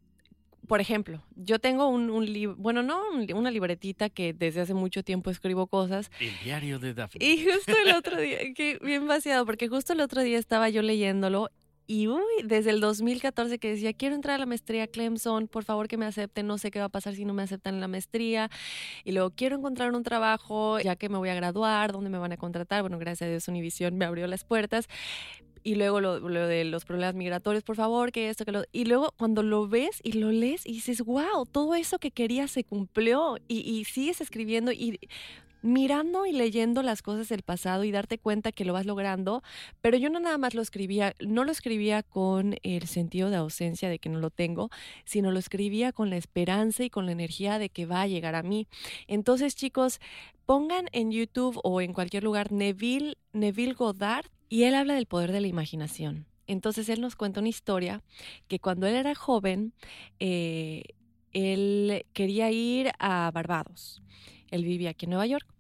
por ejemplo, yo tengo un, un libro, bueno, no un- una libretita que desde hace mucho tiempo escribo cosas. El diario de Daphne. Y justo el otro día, que bien vaciado, porque justo el otro día estaba yo leyéndolo y uy, desde el 2014 que decía, quiero entrar a la maestría Clemson, por favor que me acepten, no sé qué va a pasar si no me aceptan en la maestría. Y luego quiero encontrar un trabajo, ya que me voy a graduar, dónde me van a contratar. Bueno, gracias a Dios Univision me abrió las puertas. Y luego lo, de los problemas migratorios, por favor, que esto, que lo... Y luego cuando lo ves y lo lees y dices, wow, todo eso que quería se cumplió. Y, y sigues escribiendo y mirando y leyendo las cosas del pasado y darte cuenta que lo vas logrando, pero yo no nada más lo escribía, no lo escribía con el sentido de ausencia de que no lo tengo, sino lo escribía con la esperanza y con la energía de que va a llegar a mí. Entonces, chicos, pongan en YouTube o en cualquier lugar Neville, Neville Goddard y él habla del poder de la imaginación. Entonces él nos cuenta una historia que cuando él era joven, eh, él quería ir a Barbados. Él vivía aquí en Nueva York.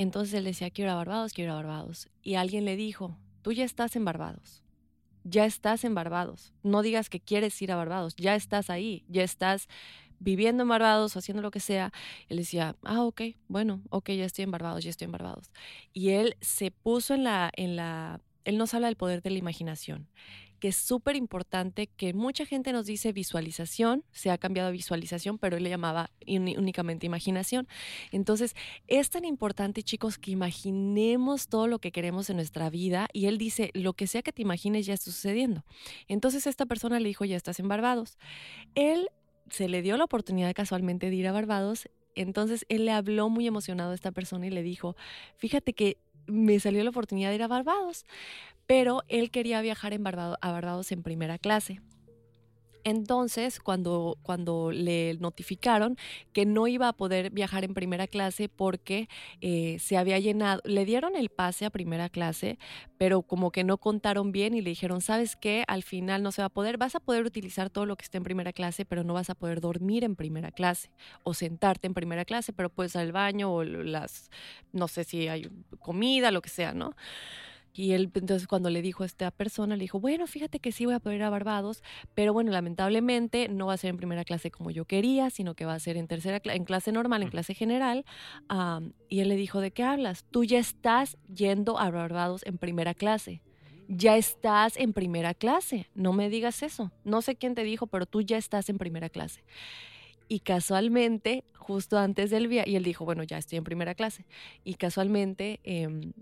Entonces él decía, quiero ir a Barbados, quiero ir a Barbados. Y alguien le dijo, tú ya estás en Barbados. Ya estás en Barbados. No digas que quieres ir a Barbados. Ya estás ahí. Ya estás viviendo en Barbados haciendo lo que sea. Él decía, ah, ok, bueno, ok, ya estoy en Barbados, ya estoy en Barbados. Y él se puso en la, en la, él nos habla del poder de la imaginación que es súper importante, que mucha gente nos dice visualización, se ha cambiado a visualización, pero él le llamaba únicamente imaginación. Entonces, es tan importante, chicos, que imaginemos todo lo que queremos en nuestra vida y él dice, lo que sea que te imagines ya está sucediendo. Entonces, esta persona le dijo, ya estás en Barbados. Él se le dio la oportunidad casualmente de ir a Barbados, entonces él le habló muy emocionado a esta persona y le dijo, fíjate que me salió la oportunidad de ir a Barbados, pero él quería viajar en a Barbados en primera clase. Entonces, cuando, cuando le notificaron que no iba a poder viajar en primera clase porque eh, se había llenado, le dieron el pase a primera clase, pero como que no contaron bien y le dijeron, ¿sabes qué? Al final no se va a poder, vas a poder utilizar todo lo que esté en primera clase, pero no vas a poder dormir en primera clase o sentarte en primera clase, pero puedes al baño o las, no sé si hay comida, lo que sea, ¿no? Y él, entonces, cuando le dijo a esta persona, le dijo, bueno, fíjate que sí voy a poder ir a Barbados, pero bueno, lamentablemente no va a ser en primera clase como yo quería, sino que va a ser en tercera, en clase normal, en clase general. Y él le dijo, ¿de qué hablas? Tú ya estás yendo a Barbados en primera clase. Ya estás en primera clase. No me digas eso. No sé quién te dijo, pero tú ya estás en primera clase. Y casualmente, justo antes del viaje, y él dijo, bueno, ya estoy en primera clase. Y casualmente, em,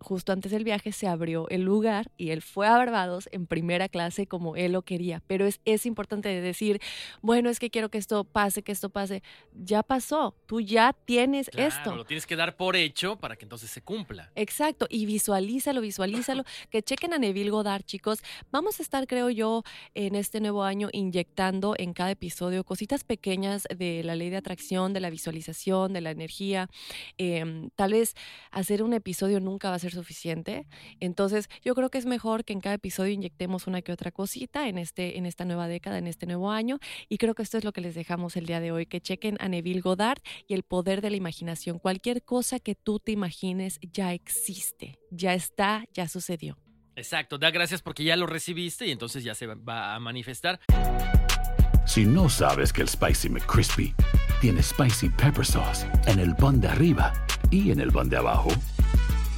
justo antes del viaje, se abrió el lugar y él fue a Barbados en primera clase como él lo quería. Pero es, es importante de decir, bueno, es que quiero que esto pase, que esto pase. Ya pasó, tú ya tienes Claro, esto. lo tienes que dar por hecho para que entonces se cumpla. Exacto, y visualízalo, visualízalo. Que chequen a Neville Goddard, chicos. Vamos a estar, creo yo, en este nuevo año inyectando en cada episodio cositas pequeñas de la ley de atracción, de la visualización, de la energía. Em, tal vez hacer un episodio nunca va a ser suficiente. Entonces, yo creo que es mejor que en cada episodio inyectemos una que otra cosita en, este, en esta nueva década, en este nuevo año. Y creo que esto es lo que les dejamos el día de hoy. Que chequen a Neville Goddard y el poder de la imaginación. Cualquier cosa que tú te imagines ya existe, ya está, ya sucedió. Exacto, da gracias porque ya lo recibiste y entonces ya se va- va a manifestar. Si no sabes que el Spicy McCrispy tiene Spicy Pepper Sauce en el pan de arriba y en el pan de abajo,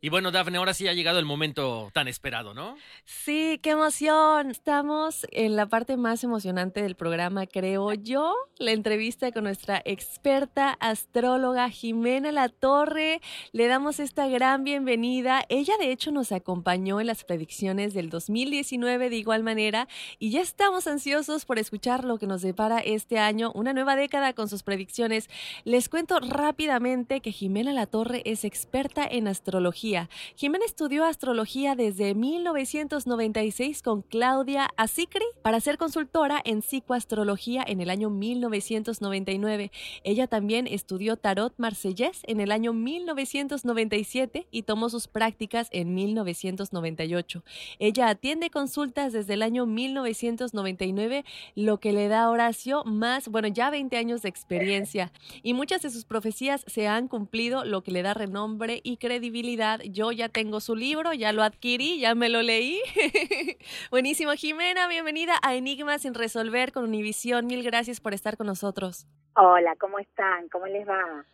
Y bueno, Dafne, ahora sí ha llegado el momento tan esperado, ¿no? Sí, qué emoción. Estamos en la parte más emocionante del programa, creo yo, la entrevista con nuestra experta astróloga Jimena La Torre. Le damos esta gran bienvenida. Ella de hecho nos acompañó en las predicciones del 2019 de igual manera y ya estamos ansiosos por escuchar lo que nos depara este año, una nueva década con sus predicciones. Les cuento rápidamente que Jimena La Torre es experta en astrología Jimena estudió astrología desde 1996 con Claudia Asicri para ser consultora en psicoastrología en el año 1999. Ella también estudió tarot marsellés en el año 1997 y tomó sus prácticas en 1998. Ella atiende consultas desde el año 1999, lo que le da a Horacio más, bueno, ya 20 años de experiencia. Y muchas de sus profecías se han cumplido, lo que le da renombre y credibilidad yo ya tengo su libro, ya lo adquirí, ya me lo leí. Buenísimo, Jimena, bienvenida a Enigmas sin resolver con Univisión. Mil gracias por estar con nosotros. Hola, ¿cómo están? ¿Cómo les va?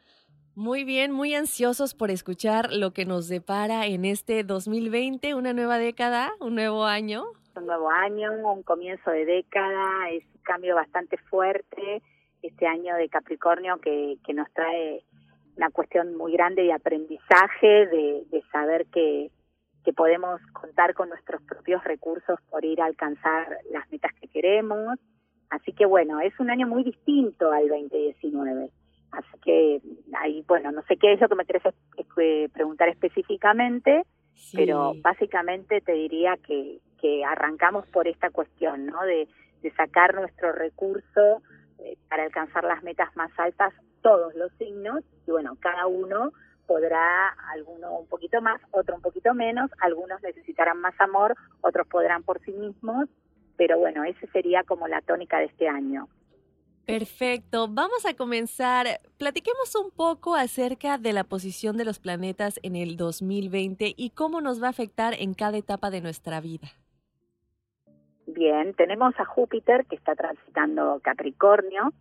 Muy bien, muy ansiosos por escuchar lo que nos depara en este 2020, una nueva década, un nuevo año. Un nuevo año, un comienzo de década, es un cambio bastante fuerte este año de Capricornio que, que nos trae una cuestión muy grande de aprendizaje, de, de saber que, que podemos contar con nuestros propios recursos por ir a alcanzar las metas que queremos. Así que bueno, es un año muy distinto al 2019. Así que ahí, bueno, no sé qué es lo que me quieres preguntar específicamente, pero básicamente te diría que, que arrancamos por esta cuestión, ¿no? De, de sacar nuestro recurso eh, para alcanzar las metas más altas todos los signos y bueno, cada uno podrá, alguno un poquito más, otro un poquito menos, algunos necesitarán más amor, otros podrán por sí mismos, pero bueno, esa sería como la tónica de este año. Perfecto, vamos a comenzar. Platiquemos un poco acerca de la posición de los planetas en el 2020 y cómo nos va a afectar en cada etapa de nuestra vida. Bien, tenemos a Júpiter que está transitando Capricornio,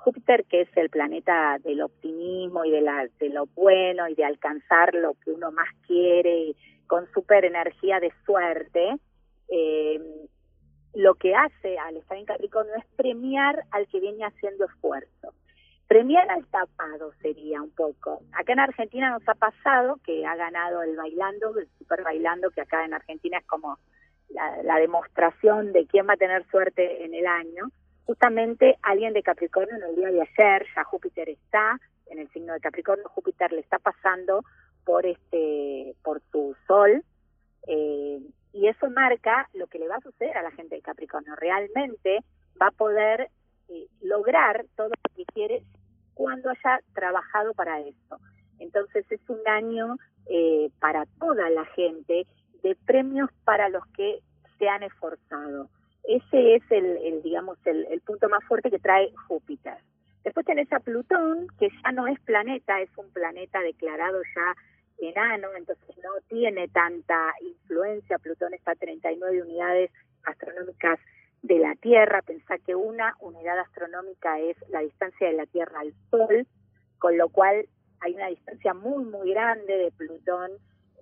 Júpiter, que es el planeta del optimismo y de, la, de lo bueno y de alcanzar lo que uno más quiere, con super energía de suerte, eh, lo que hace al estar en Capricornio es premiar al que viene haciendo esfuerzo. Premiar al tapado sería un poco. Acá en Argentina nos ha pasado que ha ganado el bailando, el super bailando, que acá en Argentina es como la, la demostración de quién va a tener suerte en el año justamente alguien de Capricornio en el día de ayer, ya Júpiter está en el signo de Capricornio, Júpiter le está pasando por este, por su sol, eh, y eso marca lo que le va a suceder a la gente de Capricornio. Realmente va a poder eh, lograr todo lo que quiere cuando haya trabajado para eso. Entonces es un año eh, para toda la gente de premios para los que se han esforzado. Ese es el, digamos, el, punto más fuerte que trae Júpiter. Después tenés a Plutón, que ya no es planeta, es un planeta declarado ya enano, entonces no tiene tanta influencia. Plutón está a 39 unidades astronómicas de la Tierra. Pensá que una unidad astronómica es la distancia de la Tierra al Sol, con lo cual hay una distancia muy, muy grande de Plutón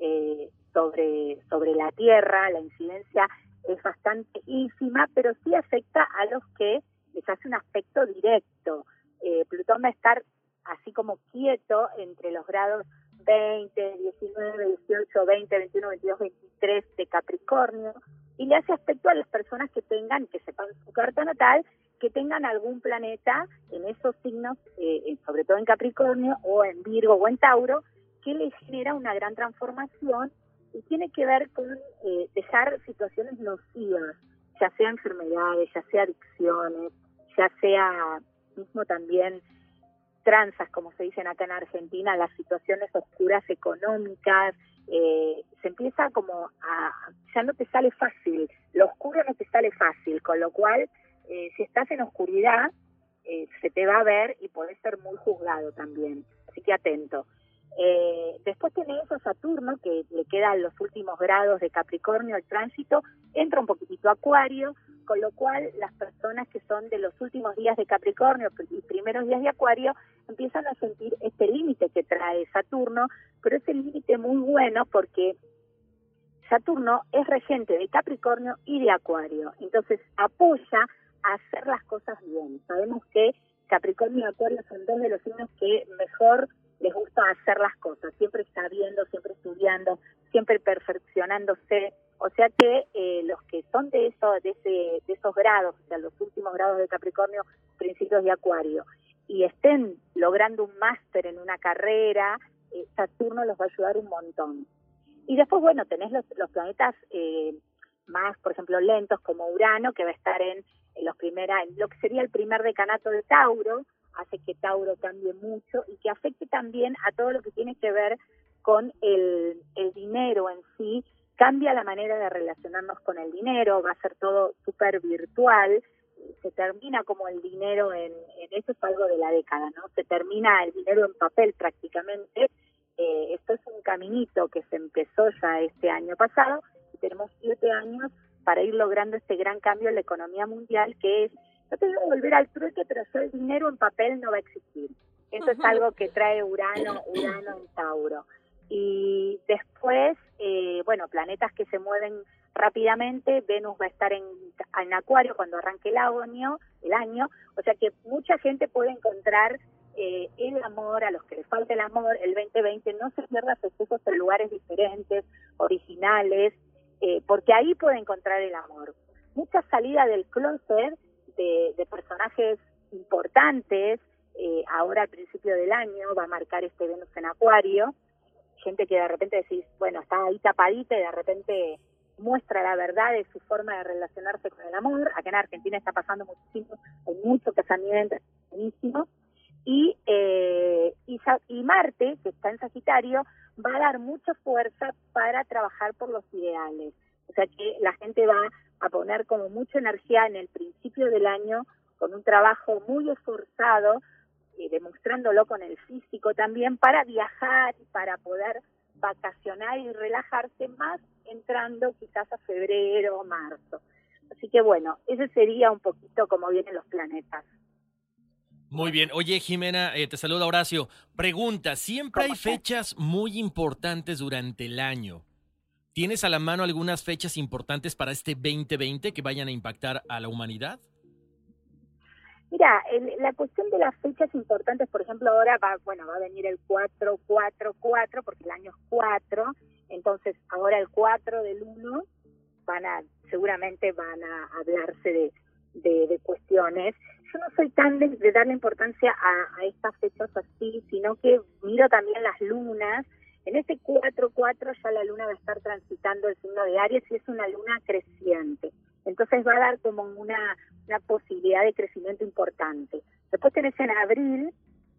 eh, sobre, sobre la Tierra. La incidencia es bastante ínfima, pero sí afecta a los que les hace un aspecto directo. Eh, Plutón va a estar así como quieto entre los grados 20, 19, 18, 20, 21, 22, 23 de Capricornio y le hace aspecto a las personas que tengan, que sepan su carta natal, que tengan algún planeta en esos signos, eh, sobre todo en Capricornio o en Virgo o en Tauro, que les genera una gran transformación y tiene que ver con eh, dejar situaciones nocivas, ya sea enfermedades, ya sea adicciones, ya sea mismo también tranzas, como se dicen acá en Argentina, las situaciones oscuras económicas, eh, se empieza como a, ya no te sale fácil, lo oscuro no te sale fácil, con lo cual eh, si estás en oscuridad eh, se te va a ver y puede ser muy juzgado también, así que atento. Eh, después tenés a Saturno, que le quedan los últimos grados de Capricornio, el tránsito, entra un poquitito Acuario, con lo cual las personas que son de los últimos días de Capricornio y primeros días de Acuario empiezan a sentir este límite que trae Saturno, pero es el límite muy bueno porque Saturno es regente de Capricornio y de Acuario, entonces apoya a hacer las cosas bien. Sabemos que Capricornio y Acuario son dos de los signos que mejor les gusta hacer las cosas, siempre sabiendo, siempre estudiando, siempre perfeccionándose. O sea que eh, los que son de, eso, de, ese, de esos grados, o sea, los últimos grados de Capricornio, principios de Acuario, y estén logrando un máster en una carrera, eh, Saturno los va a ayudar un montón. Y después, bueno, tenés los, los planetas eh, más, por ejemplo, lentos como Urano, que va a estar en, en los primera, en lo que sería el primer decanato de Tauro, hace que Tauro cambie mucho y que afecte también a todo lo que tiene que ver con el, el dinero en sí, cambia la manera de relacionarnos con el dinero, va a ser todo súper virtual, se termina como el dinero en, eso es algo de la década, ¿no? Se termina el dinero en papel prácticamente. Eh, esto es un caminito que se empezó ya este año pasado y tenemos siete años para ir logrando este gran cambio en la economía mundial que es no te digo volver al trueque, pero el dinero en papel no va a existir. Eso es algo que trae Urano, Urano en Tauro. Y después, eh, bueno, planetas que se mueven rápidamente, Venus va a estar en, en Acuario cuando arranque el año, el año, o sea que mucha gente puede encontrar eh, el amor, a los que les falta el amor, el 2020, no se pierda festejos en lugares diferentes, originales, eh, porque ahí puede encontrar el amor. Mucha salida del closet de, personajes importantes, eh, ahora al principio del año va a marcar este Venus en Acuario, gente que de repente decís, bueno, está ahí tapadita y de repente muestra la verdad de su forma de relacionarse con el amor. Acá en Argentina está pasando muchísimo, hay mucho casamiento, buenísimo. Y, eh, y, y Marte, que está en Sagitario, va a dar mucha fuerza para trabajar por los ideales. O sea que la gente va a poner como mucha energía en el principio del año con un trabajo muy esforzado, demostrándolo con el físico también, para viajar y para poder vacacionar y relajarse más entrando quizás a febrero o marzo. Así que bueno, ese sería un poquito como vienen los planetas. Muy bien. Oye, Jimena, eh, te saluda Horacio. Pregunta, ¿siempre hay fechas muy importantes durante el año? ¿Tienes a la mano algunas fechas importantes para este 2020 que vayan a impactar a la humanidad? Mira, la cuestión de las fechas importantes, por ejemplo, ahora va, bueno, va a venir el 444 porque el año es 4, entonces ahora el 4 del 1 van a, seguramente van a hablarse de, de, cuestiones. Yo no soy tan de, darle importancia a, a estas fechas así, sino que miro también las lunas, en este 4-4 ya la luna va a estar transitando el signo de Aries y es una luna creciente. Entonces va a dar como una, una posibilidad de crecimiento importante. Después tenés en abril,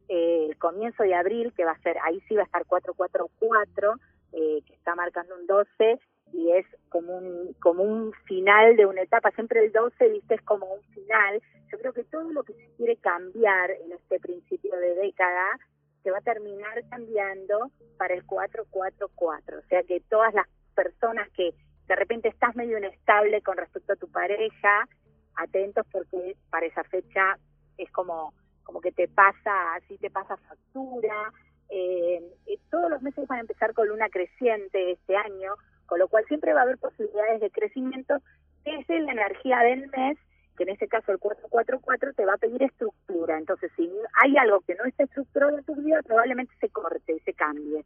eh, el comienzo de abril, que va a ser, ahí sí va a estar 4-4-4, eh, que está marcando un 12 y es como un, como un final de una etapa. Siempre el 12, viste, es como un final. Yo creo que todo lo que se quiere cambiar en este principio de década se va a terminar cambiando para el 444. O sea que todas las personas que de repente estás medio inestable con respecto a tu pareja, atentos porque para esa fecha es como, como que te pasa, así te pasa factura. Eh, todos los meses van a empezar con luna creciente este año, con lo cual siempre va a haber posibilidades de crecimiento desde la energía del mes que en este caso el 444 te va a pedir estructura. Entonces, si hay algo que no está estructurado en tu vida, probablemente se corte y se cambie.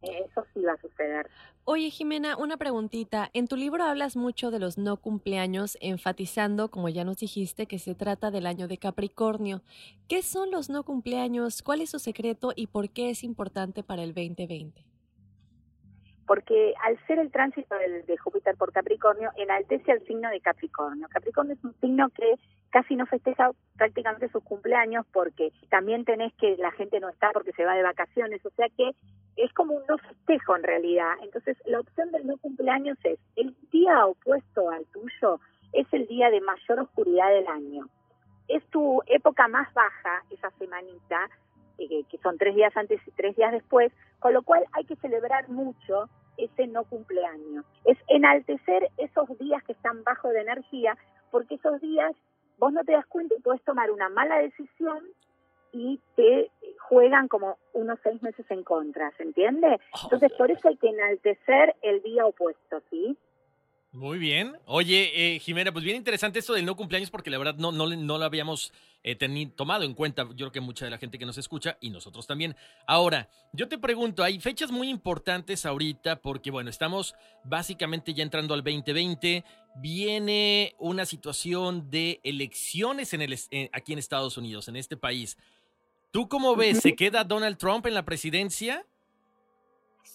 Eso sí va a suceder. Oye, Jimena, una preguntita. En tu libro hablas mucho de los no cumpleaños, enfatizando, como ya nos dijiste, que se trata del año de Capricornio. ¿Qué son los no cumpleaños? ¿Cuál es su secreto y por qué es importante para el 2020? Porque al ser el tránsito de Júpiter por Capricornio, enaltece al signo de Capricornio. Capricornio es un signo que casi no festeja prácticamente sus cumpleaños porque también tenés que la gente no está porque se va de vacaciones, o sea que es como un no festejo en realidad. Entonces la opción del no cumpleaños es el día opuesto al tuyo, es el día de mayor oscuridad del año. Es tu época más baja, esa semanita, eh, que son tres días antes y tres días después, con lo cual hay que celebrar mucho ese no cumpleaños. Es enaltecer esos días que están bajo de energía, porque esos días vos no te das cuenta y puedes tomar una mala decisión y te juegan como unos seis meses en contra, ¿se entiende? Oh, Entonces, por eso hay que enaltecer el día opuesto, ¿sí? Muy bien. Oye, eh, Jimena, pues bien interesante esto del no cumpleaños porque la verdad no, no, no lo habíamos eh, tomado en cuenta, yo creo que mucha de la gente que nos escucha y nosotros también. Ahora, yo te pregunto, hay fechas muy importantes ahorita porque, bueno, estamos básicamente ya entrando al 2020, viene una situación de elecciones en el, aquí en Estados Unidos, en este país. ¿Tú cómo ves? ¿Se queda Donald Trump en la presidencia?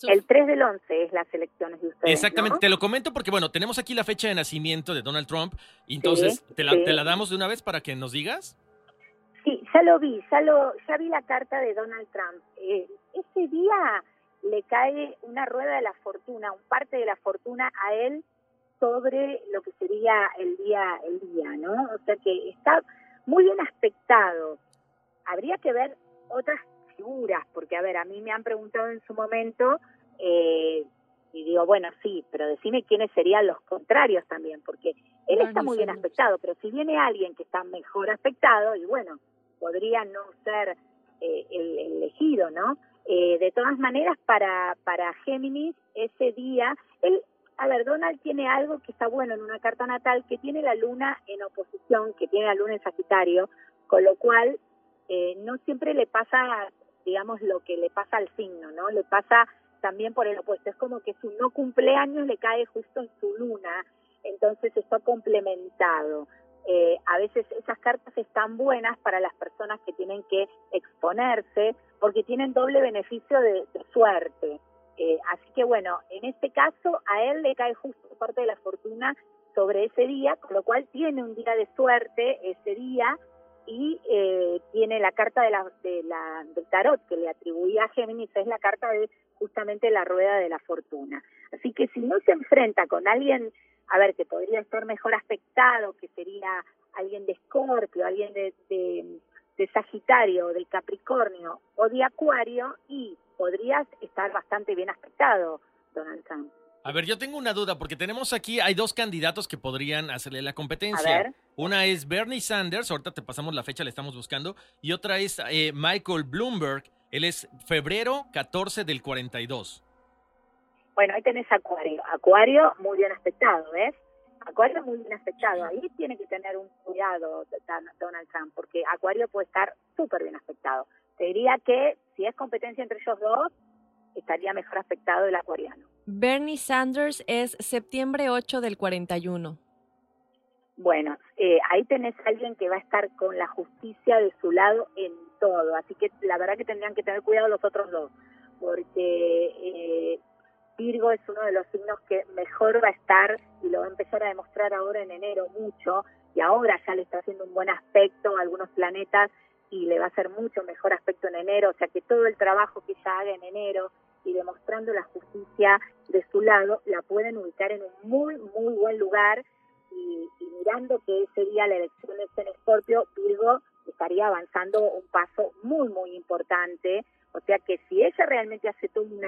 El 3 del 11 es las elecciones de ustedes. Exactamente, te lo comento porque, bueno, tenemos aquí la fecha de nacimiento de Donald Trump, entonces, ¿te, la, damos de una vez para que nos digas? Sí, ya lo vi, ya, lo, ya vi la carta de Donald Trump. Eh, ese día le cae una rueda de la fortuna, un parte de la fortuna a él sobre lo que sería el día, el día, ¿no? O sea que está muy bien aspectado. Habría que ver otras figuras, porque a ver, a mí me han preguntado en su momento, eh, y digo, bueno, sí, pero decime quiénes serían los contrarios también, porque él está muy bien aspectado, pero si viene alguien que está mejor aspectado, y bueno, podría no ser eh, el, elegido, ¿no? Eh, de todas maneras, para, para Géminis, ese día, él, a ver, Donald tiene algo que está bueno en una carta natal, que tiene la luna en oposición, que tiene la luna en Sagitario, con lo cual eh, no siempre le pasa digamos, lo que le pasa al signo, ¿no? Le pasa también por el opuesto. Es como que su no cumpleaños le cae justo en su luna, entonces está complementado. Eh, a veces esas cartas están buenas para las personas que tienen que exponerse porque tienen doble beneficio de, suerte. Eh, así que bueno, en este caso a él le cae justo parte de la fortuna sobre ese día, con lo cual tiene un día de suerte ese día y eh, tiene la carta de la, de la, del tarot que le atribuía a Géminis, es la carta de justamente la rueda de la fortuna. Así que si no se enfrenta con alguien, a ver, que podría estar mejor aspectado, que sería alguien de Escorpio, alguien de, de, Sagitario, de Capricornio o de Acuario, y podrías estar bastante bien aspectado, Donald Trump. A ver, yo tengo una duda, porque tenemos aquí, hay dos candidatos que podrían hacerle la competencia. Una es Bernie Sanders, ahorita te pasamos la fecha, le estamos buscando, y otra es eh, Michael Bloomberg, él es febrero 14 del 42. Bueno, ahí tenés Acuario. Acuario muy bien aspectado, ¿ves? Acuario muy bien aspectado. Ahí tiene que tener un cuidado Donald Trump, porque Acuario puede estar súper bien aspectado. Te diría que si es competencia entre ellos dos, estaría mejor aspectado el acuariano. Bernie Sanders es septiembre 8 del 41. Bueno, eh, ahí tenés a alguien que va a estar con la justicia de su lado en todo, así que la verdad que tendrían que tener cuidado los otros dos, porque eh, Virgo es uno de los signos que mejor va a estar y lo va a empezar a demostrar ahora en enero mucho, y ahora ya le está haciendo un buen aspecto a algunos planetas y le va a hacer mucho mejor aspecto en enero, o sea que todo el trabajo que ella haga en enero y demostrando la justicia de su lado, la pueden ubicar en un muy, muy buen lugar y, mirando que ese día la elección es en Escorpio, Virgo estaría avanzando un paso muy, muy importante O sea que si ella realmente hace todo un,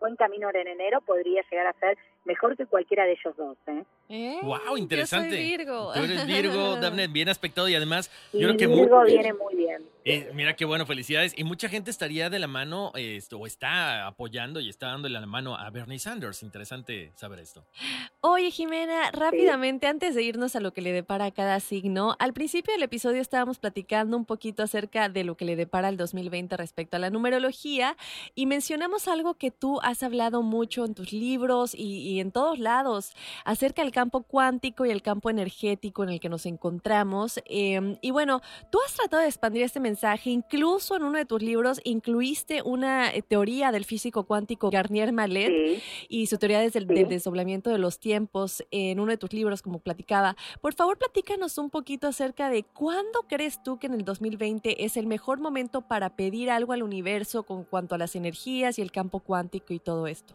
buen camino en enero, podría llegar a ser mejor que cualquiera de ellos dos. ¿eh? wow, interesante. Yo soy Virgo. Tú eres Virgo, Daphne, bien aspectado y además yo creo que Virgo viene muy bien. Eh, mira qué bueno, felicidades. Y mucha gente estaría de la mano esto, o está apoyando y está dándole la mano a Bernie Sanders. Interesante saber esto. Oye, Jimena, rápidamente, antes de irnos a lo que le depara cada signo, al principio del episodio estábamos platicando un poquito acerca de lo que le depara el 2020 respecto a la numerología y mencionamos algo que tú has hablado mucho en tus libros y, en todos lados acerca del campo cuántico y el campo energético en el que nos encontramos. Em, y bueno, tú has tratado de expandir este mensaje, incluso en uno de tus libros incluiste una eh, teoría del físico cuántico Garnier Mallet y su teoría desde el, del desdoblamiento de los tiempos en uno de tus libros, como platicaba. Por favor, platícanos un poquito acerca de cuándo crees tú que en el 2020 es el mejor momento para pedir algo al universo con cuanto a las energías y el campo cuántico y todo esto.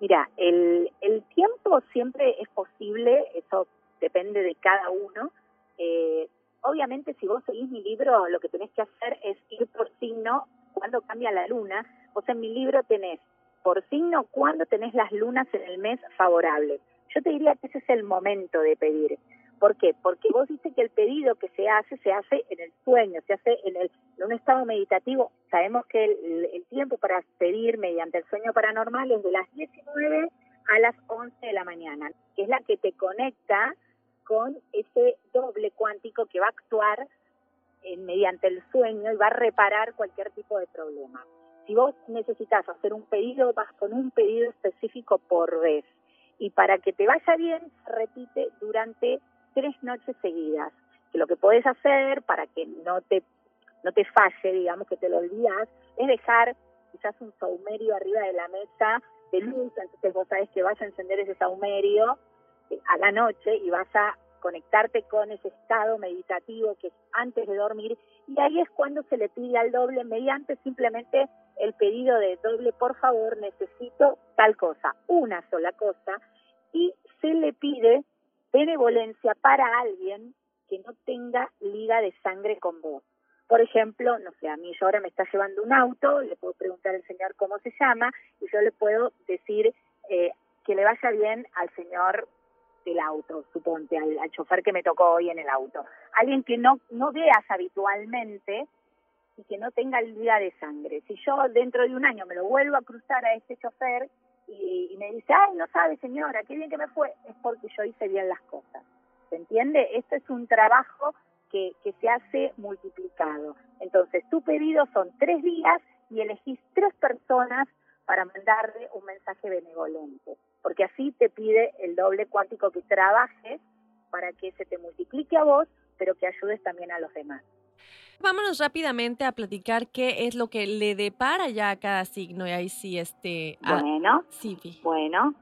Mira, el, el tiempo siempre es posible, eso depende de cada uno. Eh, obviamente, si vos seguís mi libro, lo que tenés que hacer es ir por signo cuando cambia la luna. Vos en mi libro tenés por signo cuando tenés las lunas en el mes favorable. Yo te diría que ese es el momento de pedir. ¿Por qué? Porque vos dices que el pedido que se hace, se hace en el sueño, se hace en, el, en un estado meditativo. Sabemos que el, tiempo para pedir mediante el sueño paranormal es de las 19 a las 11 de la mañana, que es la que te conecta con ese doble cuántico que va a actuar mediante el sueño y va a reparar cualquier tipo de problema. Si vos necesitas hacer un pedido, vas con un pedido específico por vez. Y para que te vaya bien, repite durante tres noches seguidas. Lo que podés hacer para que no te, no te falle, digamos, que te lo olvidas, es dejar quizás un saumerio arriba de la mesa de luz, entonces vos sabés que vas a encender ese saumerio eh, a la noche y vas a conectarte con ese estado meditativo que es antes de dormir y ahí es cuando se le pide al doble mediante simplemente el pedido de doble, por favor, necesito tal cosa, una sola cosa y se le pide benevolencia para alguien que no tenga liga de sangre con vos. Por ejemplo, no sé, a mí yo ahora me está llevando un auto, le puedo preguntar al señor cómo se llama y yo le puedo decir eh, que le vaya bien al señor del auto, suponte, al, al, chofer que me tocó hoy en el auto. Alguien que no, no veas habitualmente y que no tenga liga de sangre. Si yo dentro de un año me lo vuelvo a cruzar a este chofer y, me dice, ay, no sabe señora, qué bien que me fue, es porque yo hice bien las cosas. ¿Se entiende? Esto es un trabajo que, que se hace multiplicado. Entonces, tu pedido son tres días y elegís tres personas para mandarle un mensaje benevolente, porque así te pide el doble cuántico que trabajes para que se te multiplique a vos, pero que ayudes también a los demás. Vámonos rápidamente a platicar qué es lo que le depara ya a cada signo y ahí sí este bueno. sí bueno.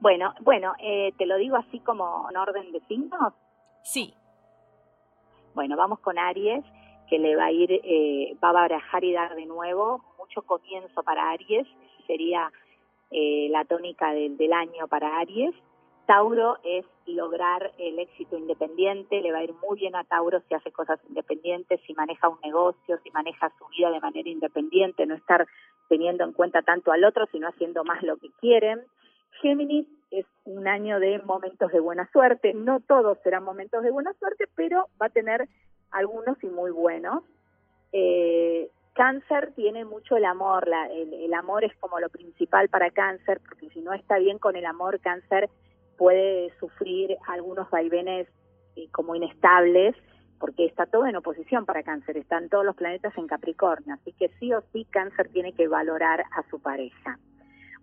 Bueno bueno eh, te lo digo así como en orden de signos. Sí. Bueno vamos con Aries que le va a ir eh, va a barajar y dar de nuevo mucho comienzo para Aries sería eh, la tónica del año para Aries Tauro es lograr el éxito independiente, le va a ir muy bien a Tauro si hace cosas independientes, si maneja un negocio, si maneja su vida de manera independiente, no estar teniendo en cuenta tanto al otro, sino haciendo más lo que quieren. Géminis es un año de momentos de buena suerte, no todos serán momentos de buena suerte, pero va a tener algunos y muy buenos. Eh, cáncer tiene mucho el amor, el, el amor es como lo principal para cáncer, porque si no está bien con el amor, cáncer puede sufrir algunos vaivenes eh, como inestables, porque está todo en oposición para cáncer, están todos los planetas en Capricornio, así que sí o sí cáncer tiene que valorar a su pareja.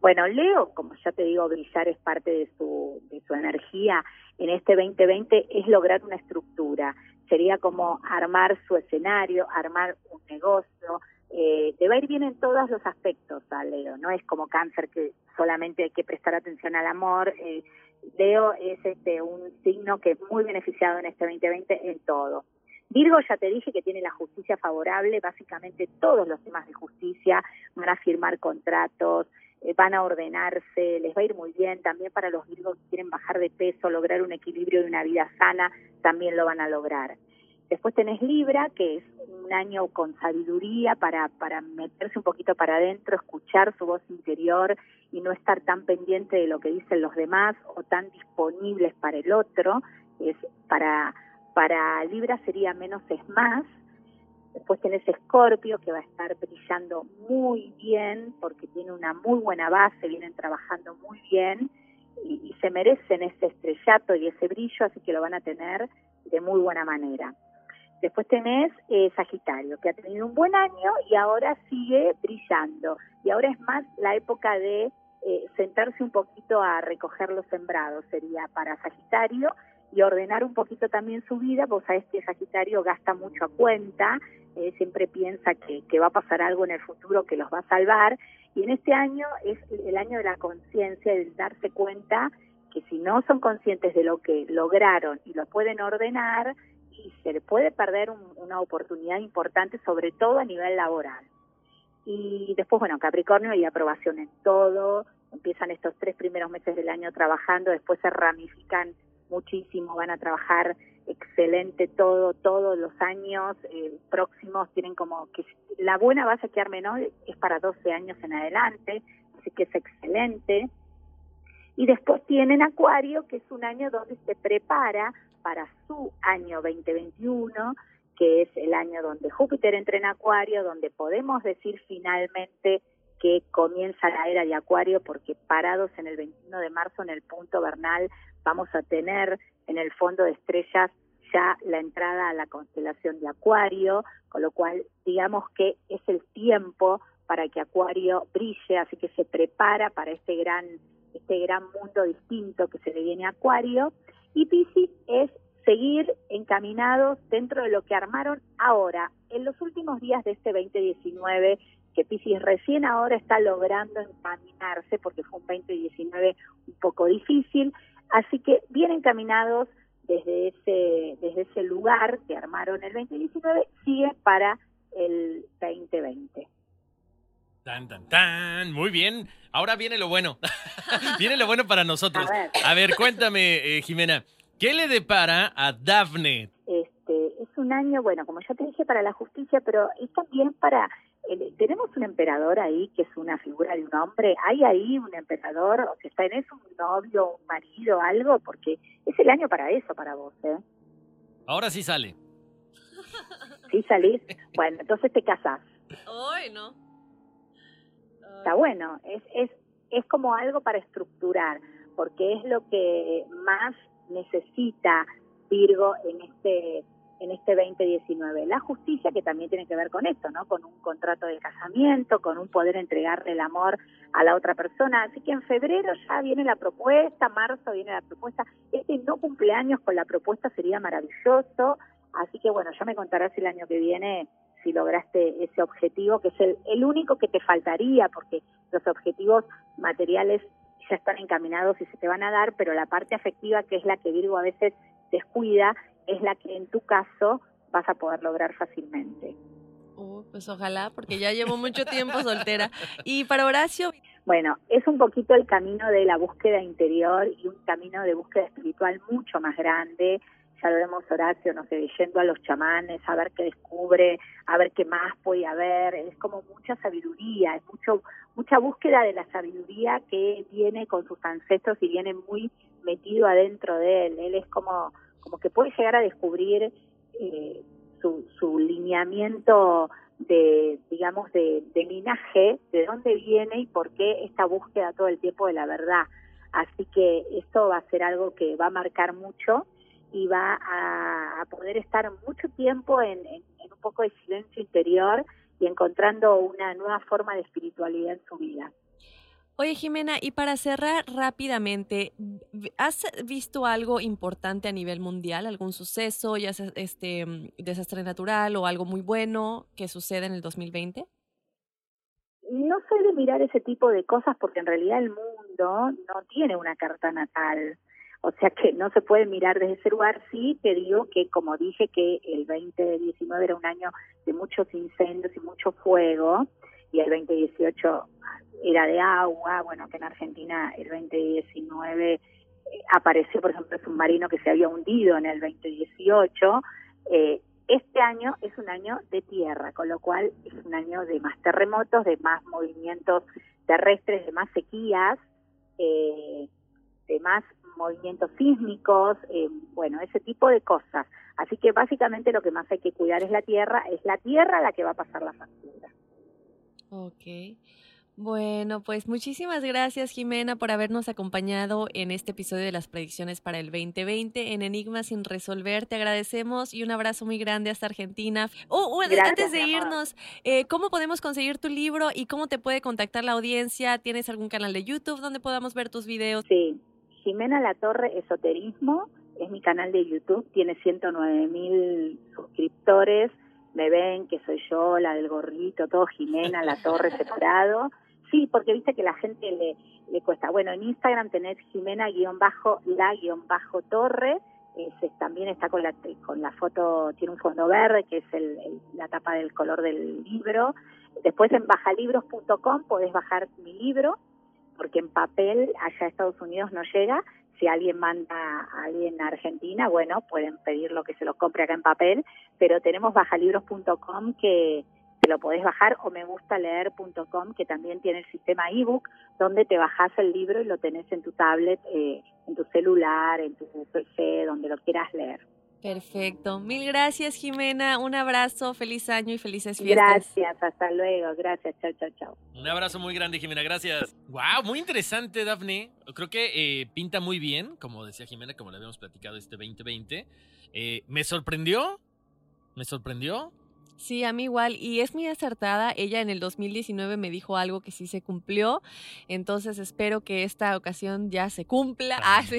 Bueno, Leo, como ya te digo, brillar es parte de su, de su energía en este 2020, es lograr una estructura, sería como armar su escenario, armar un negocio, eh, te va a ir bien en todos los aspectos a Leo, no es como cáncer que solamente hay que prestar atención al amor, eh, Leo es este un signo que es muy beneficiado en este 2020 en todo. Virgo ya te dije que tiene la justicia favorable, básicamente todos los temas de justicia van a firmar contratos, eh, van a ordenarse, les va a ir muy bien. También para los Virgos que quieren bajar de peso, lograr un equilibrio de una vida sana, también lo van a lograr. Después tenés Libra, que es un año con sabiduría para, para meterse un poquito para adentro, escuchar su voz interior y no estar tan pendiente de lo que dicen los demás o tan disponibles para el otro. Es para, para Libra sería menos es más. Después tenés Escorpio que va a estar brillando muy bien porque tiene una muy buena base, vienen trabajando muy bien y, se merecen ese estrellato y ese brillo, así que lo van a tener de muy buena manera. Después tenés eh, Sagitario, que ha tenido un buen año y ahora sigue brillando. Y ahora es más la época de eh, sentarse un poquito a recoger los sembrados, sería para Sagitario, y ordenar un poquito también su vida. Vos sabés que Sagitario gasta mucho a cuenta, eh, siempre piensa que, va a pasar algo en el futuro que los va a salvar. Y en este año es el año de la conciencia, de darse cuenta que si no son conscientes de lo que lograron y lo pueden ordenar, y se le puede perder una oportunidad importante, sobre todo a nivel laboral. Y después, bueno, Capricornio y aprobación en todo, empiezan estos tres primeros meses del año trabajando, después se ramifican muchísimo, van a trabajar excelente todo, todos los años eh, próximos tienen como que la buena base que armen hoy es para 12 años en adelante, así que es excelente. Y después tienen Acuario, que es un año donde se prepara para su año 2021, que es el año donde Júpiter entra en Acuario, donde podemos decir finalmente que comienza la era de Acuario, porque parados en el 21 de marzo en el punto vernal vamos a tener en el fondo de estrellas ya la entrada a la constelación de Acuario, con lo cual digamos que es el tiempo para que Acuario brille, así que se prepara para este gran este gran mundo distinto que se le viene a Acuario. Y Pisces es seguir encaminados dentro de lo que armaron ahora, en los últimos días de este 2019, que Pisces recién ahora está logrando encaminarse, porque fue un 2019 un poco difícil, así que bien encaminados desde ese, desde ese lugar que armaron el 2019, sigue para el 2020. Tan, tan, tan. Muy bien. Ahora viene lo bueno. viene lo bueno para nosotros. A ver, cuéntame, eh, Jimena, ¿qué le depara a Daphne? Este, es un año, bueno, como ya te dije, para la justicia, pero es también para... tenemos un emperador ahí que es una figura de un hombre. ¿Hay ahí un emperador? O sea, ¿está en eso un novio, un marido, algo? Porque es el año para eso, para vos, ¿eh? Ahora sí sale. ¿Sí salís? Bueno, entonces te casás. Ay, no está bueno, es, es, es como algo para estructurar, porque es lo que más necesita Virgo en este en este 2019. La justicia que también tiene que ver con esto, ¿no? Con un contrato de casamiento, con un poder entregarle el amor a la otra persona. Así que en febrero ya viene la propuesta, marzo viene la propuesta. Este no cumpleaños con la propuesta sería maravilloso. Así que bueno, ya me contarás el año que viene si lograste ese objetivo, que es el, el único que te faltaría, porque los objetivos materiales ya están encaminados y se te van a dar, pero la parte afectiva, que es la que Virgo a veces descuida, es la que en tu caso vas a poder lograr fácilmente. Uh, pues ojalá, porque ya llevo mucho tiempo soltera. Y para Horacio. Bueno, es un poquito el camino de la búsqueda interior y un camino de búsqueda espiritual mucho más grande, ya lo vemos Horacio, no sé, yendo a los chamanes, a ver qué descubre, a ver qué más puede haber, es como mucha sabiduría, es mucho, mucha búsqueda de la sabiduría que viene con sus ancestros y viene muy metido adentro de él, él es como, como que puede llegar a descubrir eh, su, su lineamiento de, digamos, de, de linaje, de dónde viene y por qué esta búsqueda todo el tiempo de la verdad. Así que esto va a ser algo que va a marcar mucho y va a, poder estar mucho tiempo en, un poco de silencio interior y encontrando una nueva forma de espiritualidad en su vida. Oye Jimena, y para cerrar rápidamente, ¿has visto algo importante a nivel mundial, algún suceso, ya sea este mm, desastre natural o algo muy bueno que sucede en el 2020? No soy de mirar ese tipo de cosas porque en realidad el mundo no tiene una carta natal. O sea que no se puede mirar desde ese lugar. Sí te digo que, como dije, que el 2019 era un año de muchos incendios y mucho fuego, y el 2018 era de agua. Bueno, que en Argentina el 2019 eh, apareció, por ejemplo, el submarino que se había hundido en el 2018. Eh, Este año es un año de tierra, con lo cual es un año de más terremotos, de más movimientos terrestres, de más sequías, eh, de más movimientos sísmicos, eh, bueno, ese tipo de cosas. Así que básicamente lo que más hay que cuidar es la tierra, es la tierra la que va a pasar la factura. Ok. Bueno, pues muchísimas gracias Jimena por habernos acompañado en este episodio de las predicciones para el 2020 en Enigma sin resolver. Te agradecemos y un abrazo muy grande hasta Argentina. Oh, antes de irnos, eh, ¿cómo podemos conseguir tu libro y cómo te puede contactar la audiencia? ¿Tienes algún canal de YouTube donde podamos ver tus videos? Sí, Jimena La Torre Esoterismo es mi canal de YouTube, tiene 109 mil suscriptores. Me ven que soy yo, la del gorrito, todo Jimena La Torre separado. Sí, porque viste que la gente le, le cuesta. Bueno, en Instagram tenés Jimena-la-torre, también está con la, con la foto, tiene un fondo verde, que es el, la tapa del color del libro. Después en bajalibros.com podés bajar mi libro, porque en papel allá a Estados Unidos no llega. Si alguien manda a alguien a Argentina, bueno, pueden pedirlo que se lo compre acá en papel, pero tenemos bajalibros.com que lo podés bajar o me gusta leer.com que también tiene el sistema ebook donde te bajas el libro y lo tenés en tu tablet, eh, en tu celular, en tu PC, donde lo quieras leer. Perfecto. Mil gracias, Jimena. Un abrazo, feliz año y felices fiestas. Gracias, hasta luego. Gracias, chao, chao, chao. Un abrazo muy grande, Jimena. Gracias. Wow, muy interesante, Dafne. Creo que eh, pinta muy bien, como decía Jimena, como le habíamos platicado este 2020. Eh, me sorprendió. Me sorprendió Sí, a mí igual. Y es muy acertada. Ella en el 2019 me dijo algo que sí se cumplió. Entonces espero que esta ocasión ya se cumpla. Ah, sí.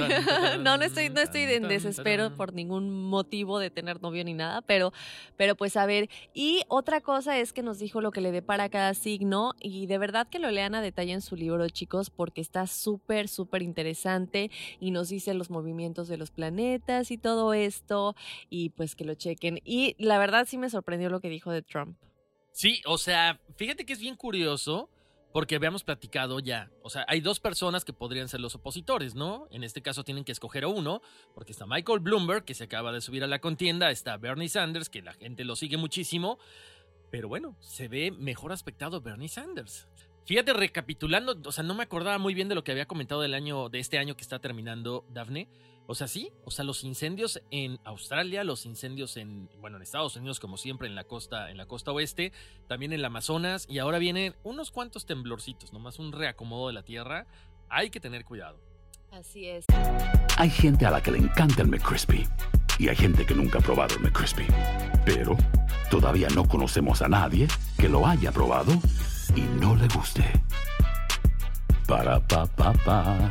no, no estoy, no estoy en desespero por ningún motivo de tener novio ni nada. Pero, pero pues a ver. Y otra cosa es que nos dijo lo que le depara cada signo. Y de verdad que lo lean a detalle en su libro, chicos, porque está súper, súper interesante. Y nos dice los movimientos de los planetas y todo esto. Y pues que lo chequen. Y la verdad sí me sorprendió lo que dijo de Trump. Sí, o sea, fíjate que es bien curioso porque habíamos platicado ya, o sea, hay dos personas que podrían ser los opositores, ¿no? En este caso tienen que escoger a uno, porque está Michael Bloomberg, que se acaba de subir a la contienda, está Bernie Sanders, que la gente lo sigue muchísimo, pero bueno, se ve mejor aspectado Bernie Sanders. Fíjate, recapitulando, o sea, no me acordaba muy bien de lo que había comentado del año, de este año que está terminando, Daphne. O sea, sí, o sea, los incendios en Australia, los incendios en, bueno, en Estados Unidos, como siempre, en la costa, en la costa oeste, también en el Amazonas, y ahora vienen unos cuantos temblorcitos, nomás un reacomodo de la tierra. Hay que tener cuidado. Así es. Hay gente a la que le encanta el McCrispy, y hay gente que nunca ha probado el McCrispy. Pero todavía no conocemos a nadie que lo haya probado y no le guste. Para pa pa pa.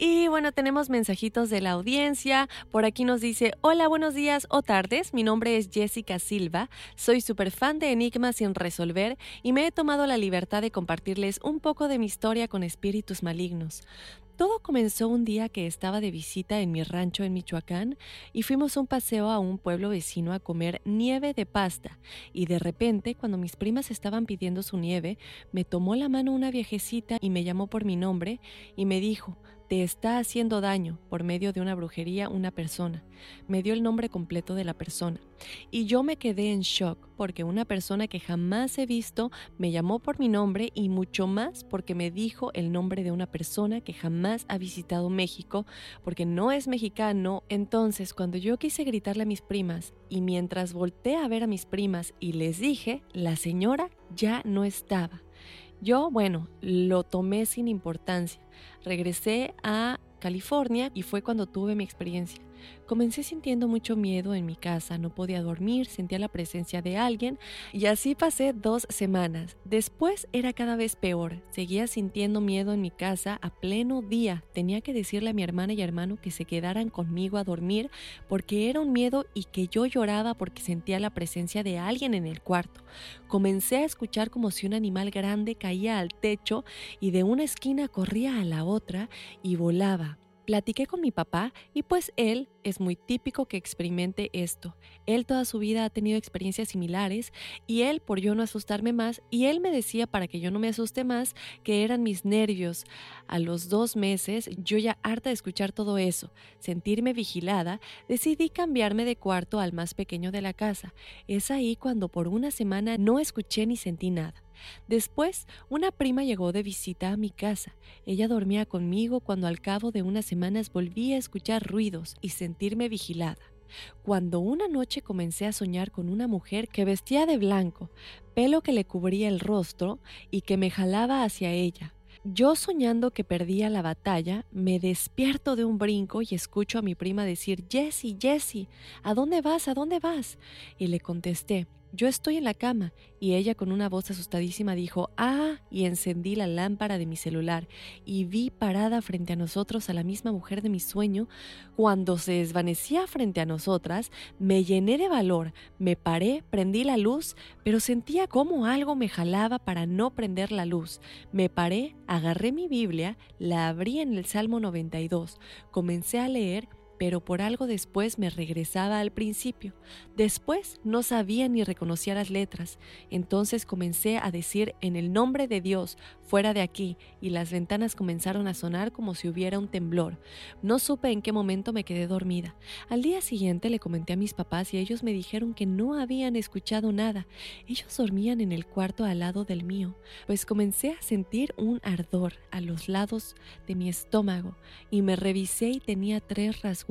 Y bueno, tenemos mensajitos de la audiencia. Por aquí nos dice, hola, buenos días o tardes. Mi nombre es Jessica Silva. Soy súper fan de Enigmas sin resolver y me he tomado la libertad de compartirles un poco de mi historia con espíritus malignos. Todo comenzó un día que estaba de visita en mi rancho en Michoacán y fuimos un paseo a un pueblo vecino a comer nieve de pasta. Y de repente, cuando mis primas estaban pidiendo su nieve, me tomó la mano una viejecita y me llamó por mi nombre y me dijo, te está haciendo daño por medio de una brujería una persona. Me dio el nombre completo de la persona. Y yo me quedé en shock porque una persona que jamás he visto me llamó por mi nombre y mucho más porque me dijo el nombre de una persona que jamás ha visitado México porque no es mexicano. Entonces cuando yo quise gritarle a mis primas y mientras volteé a ver a mis primas y les dije, la señora ya no estaba. Yo, bueno, lo tomé sin importancia. Regresé a California y fue cuando tuve mi experiencia. Comencé sintiendo mucho miedo en mi casa, no podía dormir, sentía la presencia de alguien y así pasé dos semanas. Después era cada vez peor, seguía sintiendo miedo en mi casa a pleno día. Tenía que decirle a mi hermana y hermano que se quedaran conmigo a dormir porque era un miedo y que yo lloraba porque sentía la presencia de alguien en el cuarto. Comencé a escuchar como si un animal grande caía al techo y de una esquina corría a la otra y volaba. Platiqué con mi papá y pues él es muy típico que experimente esto. Él toda su vida ha tenido experiencias similares y él, por yo no asustarme más, y él me decía para que yo no me asuste más, que eran mis nervios. A los dos meses, yo ya harta de escuchar todo eso, sentirme vigilada, decidí cambiarme de cuarto al más pequeño de la casa. Es ahí cuando por una semana no escuché ni sentí nada. Después, una prima llegó de visita a mi casa. Ella dormía conmigo cuando al cabo de unas semanas volví a escuchar ruidos y sentirme vigilada. Cuando una noche comencé a soñar con una mujer que vestía de blanco, pelo que le cubría el rostro y que me jalaba hacia ella. Yo soñando que perdía la batalla, me despierto de un brinco y escucho a mi prima decir, Jessie, Jessie, ¿a dónde vas? ¿A dónde vas? Y le contesté, yo estoy en la cama y ella con una voz asustadísima dijo, ah, y encendí la lámpara de mi celular y vi parada frente a nosotros a la misma mujer de mi sueño. Cuando se desvanecía frente a nosotras, me llené de valor, me paré, prendí la luz, pero sentía como algo me jalaba para no prender la luz. Me paré, agarré mi Biblia, la abrí en el Salmo 92, comencé a leer pero por algo después me regresaba al principio. Después no sabía ni reconocía las letras. Entonces comencé a decir en el nombre de Dios, fuera de aquí, y las ventanas comenzaron a sonar como si hubiera un temblor. No supe en qué momento me quedé dormida. Al día siguiente le comenté a mis papás y ellos me dijeron que no habían escuchado nada. Ellos dormían en el cuarto al lado del mío, pues comencé a sentir un ardor a los lados de mi estómago y me revisé y tenía tres rasgos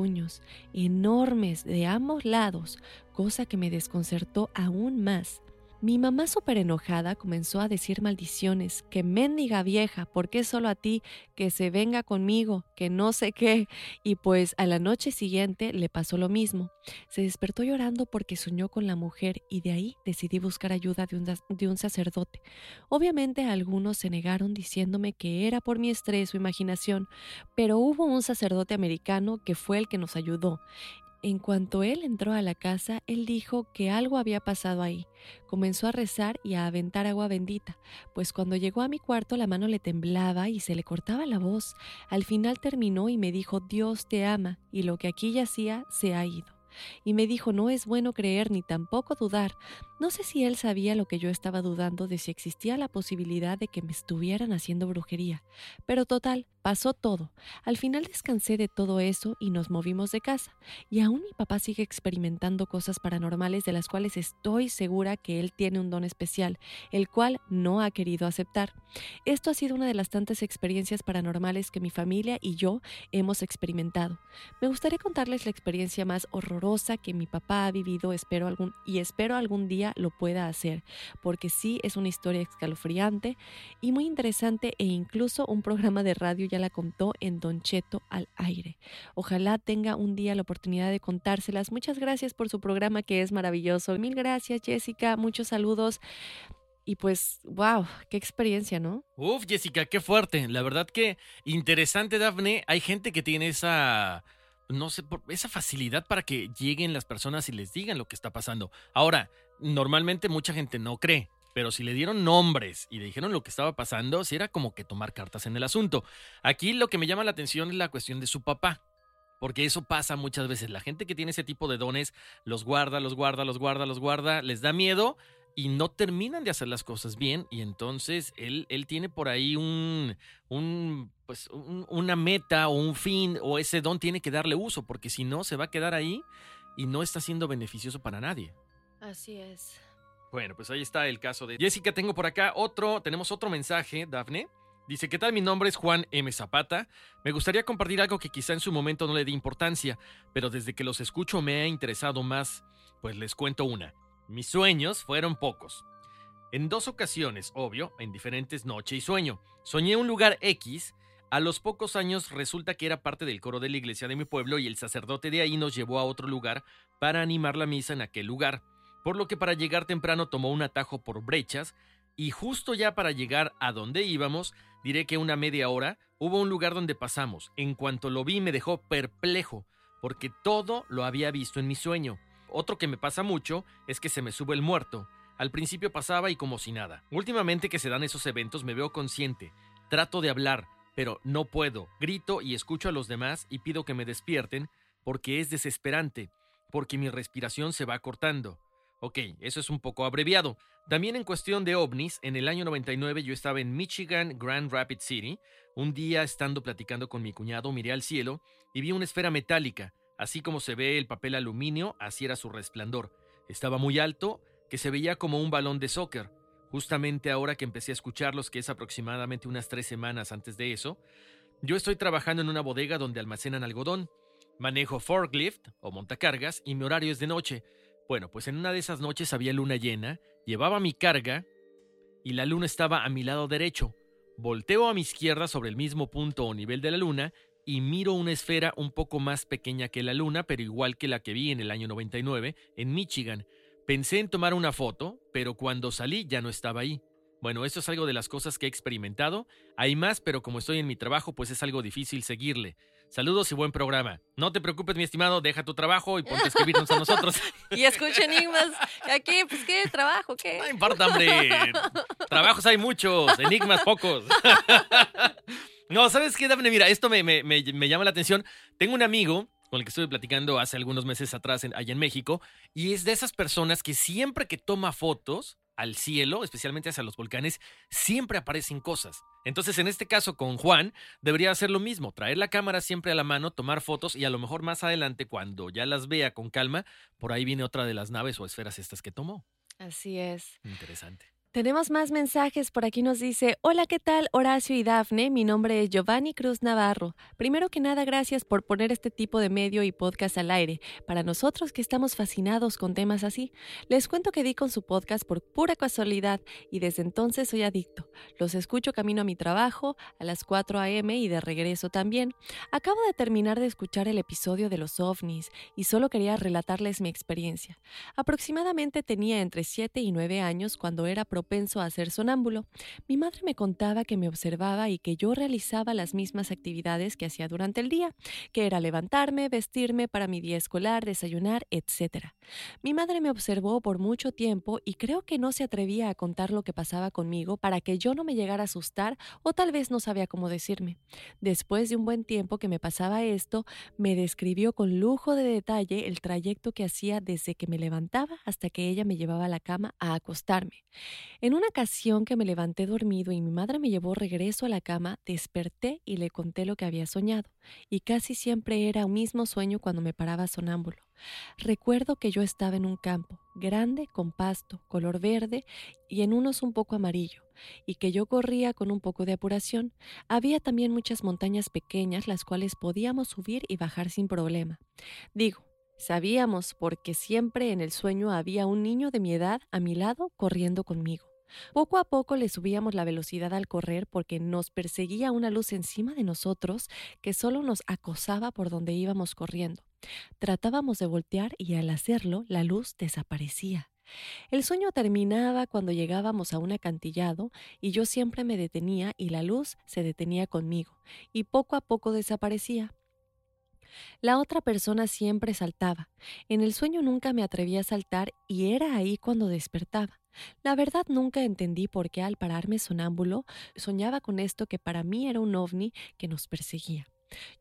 enormes de ambos lados, cosa que me desconcertó aún más. Mi mamá súper enojada comenzó a decir maldiciones, que mendiga vieja, ¿por qué solo a ti? Que se venga conmigo, que no sé qué. Y pues a la noche siguiente le pasó lo mismo. Se despertó llorando porque soñó con la mujer y de ahí decidí buscar ayuda de un, de un sacerdote. Obviamente algunos se negaron diciéndome que era por mi estrés o imaginación, pero hubo un sacerdote americano que fue el que nos ayudó. En cuanto él entró a la casa, él dijo que algo había pasado ahí. Comenzó a rezar y a aventar agua bendita, pues cuando llegó a mi cuarto la mano le temblaba y se le cortaba la voz. Al final terminó y me dijo Dios te ama, y lo que aquí yacía se ha ido y me dijo no es bueno creer ni tampoco dudar. No sé si él sabía lo que yo estaba dudando de si existía la posibilidad de que me estuvieran haciendo brujería, pero total, pasó todo. Al final descansé de todo eso y nos movimos de casa, y aún mi papá sigue experimentando cosas paranormales de las cuales estoy segura que él tiene un don especial, el cual no ha querido aceptar. Esto ha sido una de las tantas experiencias paranormales que mi familia y yo hemos experimentado. Me gustaría contarles la experiencia más horrorosa que mi papá ha vivido espero algún, y espero algún día lo pueda hacer, porque sí es una historia escalofriante y muy interesante e incluso un programa de radio ya la contó en Don Cheto al aire. Ojalá tenga un día la oportunidad de contárselas. Muchas gracias por su programa que es maravilloso. Mil gracias Jessica, muchos saludos. Y pues, wow, qué experiencia, ¿no? Uf, Jessica, qué fuerte. La verdad que interesante, Dafne. Hay gente que tiene esa no sé, esa facilidad para que lleguen las personas y les digan lo que está pasando. Ahora, normalmente mucha gente no cree, pero si le dieron nombres y le dijeron lo que estaba pasando, sí era como que tomar cartas en el asunto. Aquí lo que me llama la atención es la cuestión de su papá. Porque eso pasa muchas veces. La gente que tiene ese tipo de dones los guarda, los guarda, los guarda, los guarda, les da miedo y no terminan de hacer las cosas bien. Y entonces él, él tiene por ahí un, un pues una meta o un fin o ese don tiene que darle uso, porque si no se va a quedar ahí y no está siendo beneficioso para nadie. Así es. Bueno, pues ahí está el caso de Jessica. Tengo por acá otro, tenemos otro mensaje, Dafne. Dice, ¿qué tal? Mi nombre es Juan M. Zapata. Me gustaría compartir algo que quizá en su momento no le di importancia, pero desde que los escucho me ha interesado más. Pues les cuento una. Mis sueños fueron pocos. En dos ocasiones, obvio, en diferentes noche y sueño. Soñé un lugar X. A los pocos años resulta que era parte del coro de la iglesia de mi pueblo y el sacerdote de ahí nos llevó a otro lugar para animar la misa en aquel lugar. Por lo que para llegar temprano tomó un atajo por brechas y justo ya para llegar a donde íbamos, diré que una media hora, hubo un lugar donde pasamos. En cuanto lo vi me dejó perplejo, porque todo lo había visto en mi sueño. Otro que me pasa mucho es que se me sube el muerto. Al principio pasaba y como si nada. Últimamente que se dan esos eventos me veo consciente. Trato de hablar, pero no puedo. Grito y escucho a los demás y pido que me despierten porque es desesperante, porque mi respiración se va cortando. Ok, eso es un poco abreviado. También en cuestión de ovnis, en el año 99 yo estaba en Michigan, Grand Rapids City. Un día, estando platicando con mi cuñado, miré al cielo y vi una esfera metálica. Así como se ve el papel aluminio, así era su resplandor. Estaba muy alto, que se veía como un balón de soccer. Justamente ahora que empecé a escucharlos, que es aproximadamente unas tres semanas antes de eso, yo estoy trabajando en una bodega donde almacenan algodón. Manejo forklift o montacargas y mi horario es de noche. Bueno, pues en una de esas noches había luna llena, llevaba mi carga y la luna estaba a mi lado derecho. Volteo a mi izquierda sobre el mismo punto o nivel de la luna y miro una esfera un poco más pequeña que la luna, pero igual que la que vi en el año 99 en Michigan. Pensé en tomar una foto, pero cuando salí ya no estaba ahí. Bueno, esto es algo de las cosas que he experimentado. Hay más, pero como estoy en mi trabajo, pues es algo difícil seguirle. Saludos y buen programa. No te preocupes, mi estimado, deja tu trabajo y ponte a escribirnos a nosotros. y escucha enigmas. Aquí, pues, ¿qué? ¿Trabajo? ¿Qué? No importa, hombre. Trabajos hay muchos, enigmas pocos. no, ¿sabes qué, Daphne? Mira, esto me, me, me, me llama la atención. Tengo un amigo con el que estuve platicando hace algunos meses atrás en, allá en México, y es de esas personas que siempre que toma fotos al cielo, especialmente hacia los volcanes, siempre aparecen cosas. Entonces, en este caso con Juan, debería hacer lo mismo, traer la cámara siempre a la mano, tomar fotos y a lo mejor más adelante, cuando ya las vea con calma, por ahí viene otra de las naves o esferas estas que tomó. Así es. Interesante. Tenemos más mensajes. Por aquí nos dice, hola, ¿qué tal Horacio y Dafne? Mi nombre es Giovanni Cruz Navarro. Primero que nada, gracias por poner este tipo de medio y podcast al aire. Para nosotros que estamos fascinados con temas así, les cuento que di con su podcast por pura casualidad y desde entonces soy adicto. Los escucho camino a mi trabajo a las 4 a.m. y de regreso también. Acabo de terminar de escuchar el episodio de los ovnis y solo quería relatarles mi experiencia. Aproximadamente tenía entre 7 y 9 años cuando era propenso a ser sonámbulo. Mi madre me contaba que me observaba y que yo realizaba las mismas actividades que hacía durante el día, que era levantarme, vestirme para mi día escolar, desayunar, etc. Mi madre me observó por mucho tiempo y creo que no se atrevía a contar lo que pasaba conmigo para que yo no me llegara a asustar o tal vez no sabía cómo decirme. Después de un buen tiempo que me pasaba esto, me describió con lujo de detalle el trayecto que hacía desde que me levantaba hasta que ella me llevaba a la cama a acostarme. En una ocasión que me levanté dormido y mi madre me llevó regreso a la cama, desperté y le conté lo que había soñado, y casi siempre era un mismo sueño cuando me paraba sonámbulo. Recuerdo que yo estaba en un campo, grande, con pasto, color verde y en unos un poco amarillo, y que yo corría con un poco de apuración. Había también muchas montañas pequeñas las cuales podíamos subir y bajar sin problema. Digo, Sabíamos porque siempre en el sueño había un niño de mi edad a mi lado corriendo conmigo. Poco a poco le subíamos la velocidad al correr porque nos perseguía una luz encima de nosotros que solo nos acosaba por donde íbamos corriendo. Tratábamos de voltear y al hacerlo la luz desaparecía. El sueño terminaba cuando llegábamos a un acantillado y yo siempre me detenía y la luz se detenía conmigo y poco a poco desaparecía. La otra persona siempre saltaba. En el sueño nunca me atreví a saltar y era ahí cuando despertaba. La verdad nunca entendí por qué al pararme sonámbulo soñaba con esto que para mí era un ovni que nos perseguía.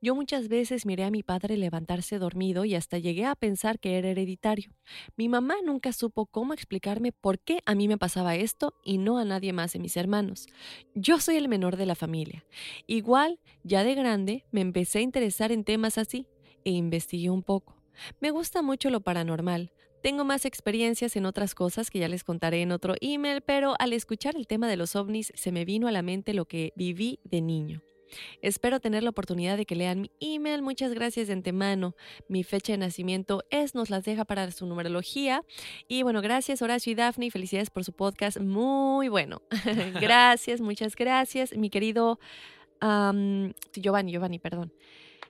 Yo muchas veces miré a mi padre levantarse dormido y hasta llegué a pensar que era hereditario. Mi mamá nunca supo cómo explicarme por qué a mí me pasaba esto y no a nadie más de mis hermanos. Yo soy el menor de la familia. Igual, ya de grande, me empecé a interesar en temas así e investigué un poco. Me gusta mucho lo paranormal. Tengo más experiencias en otras cosas que ya les contaré en otro email, pero al escuchar el tema de los ovnis se me vino a la mente lo que viví de niño. Espero tener la oportunidad de que lean mi email. Muchas gracias de antemano. Mi fecha de nacimiento es, nos las deja para su numerología. Y bueno, gracias Horacio y Daphne. Felicidades por su podcast. Muy bueno. gracias, muchas gracias. Mi querido Giovanni, Giovanni, perdón.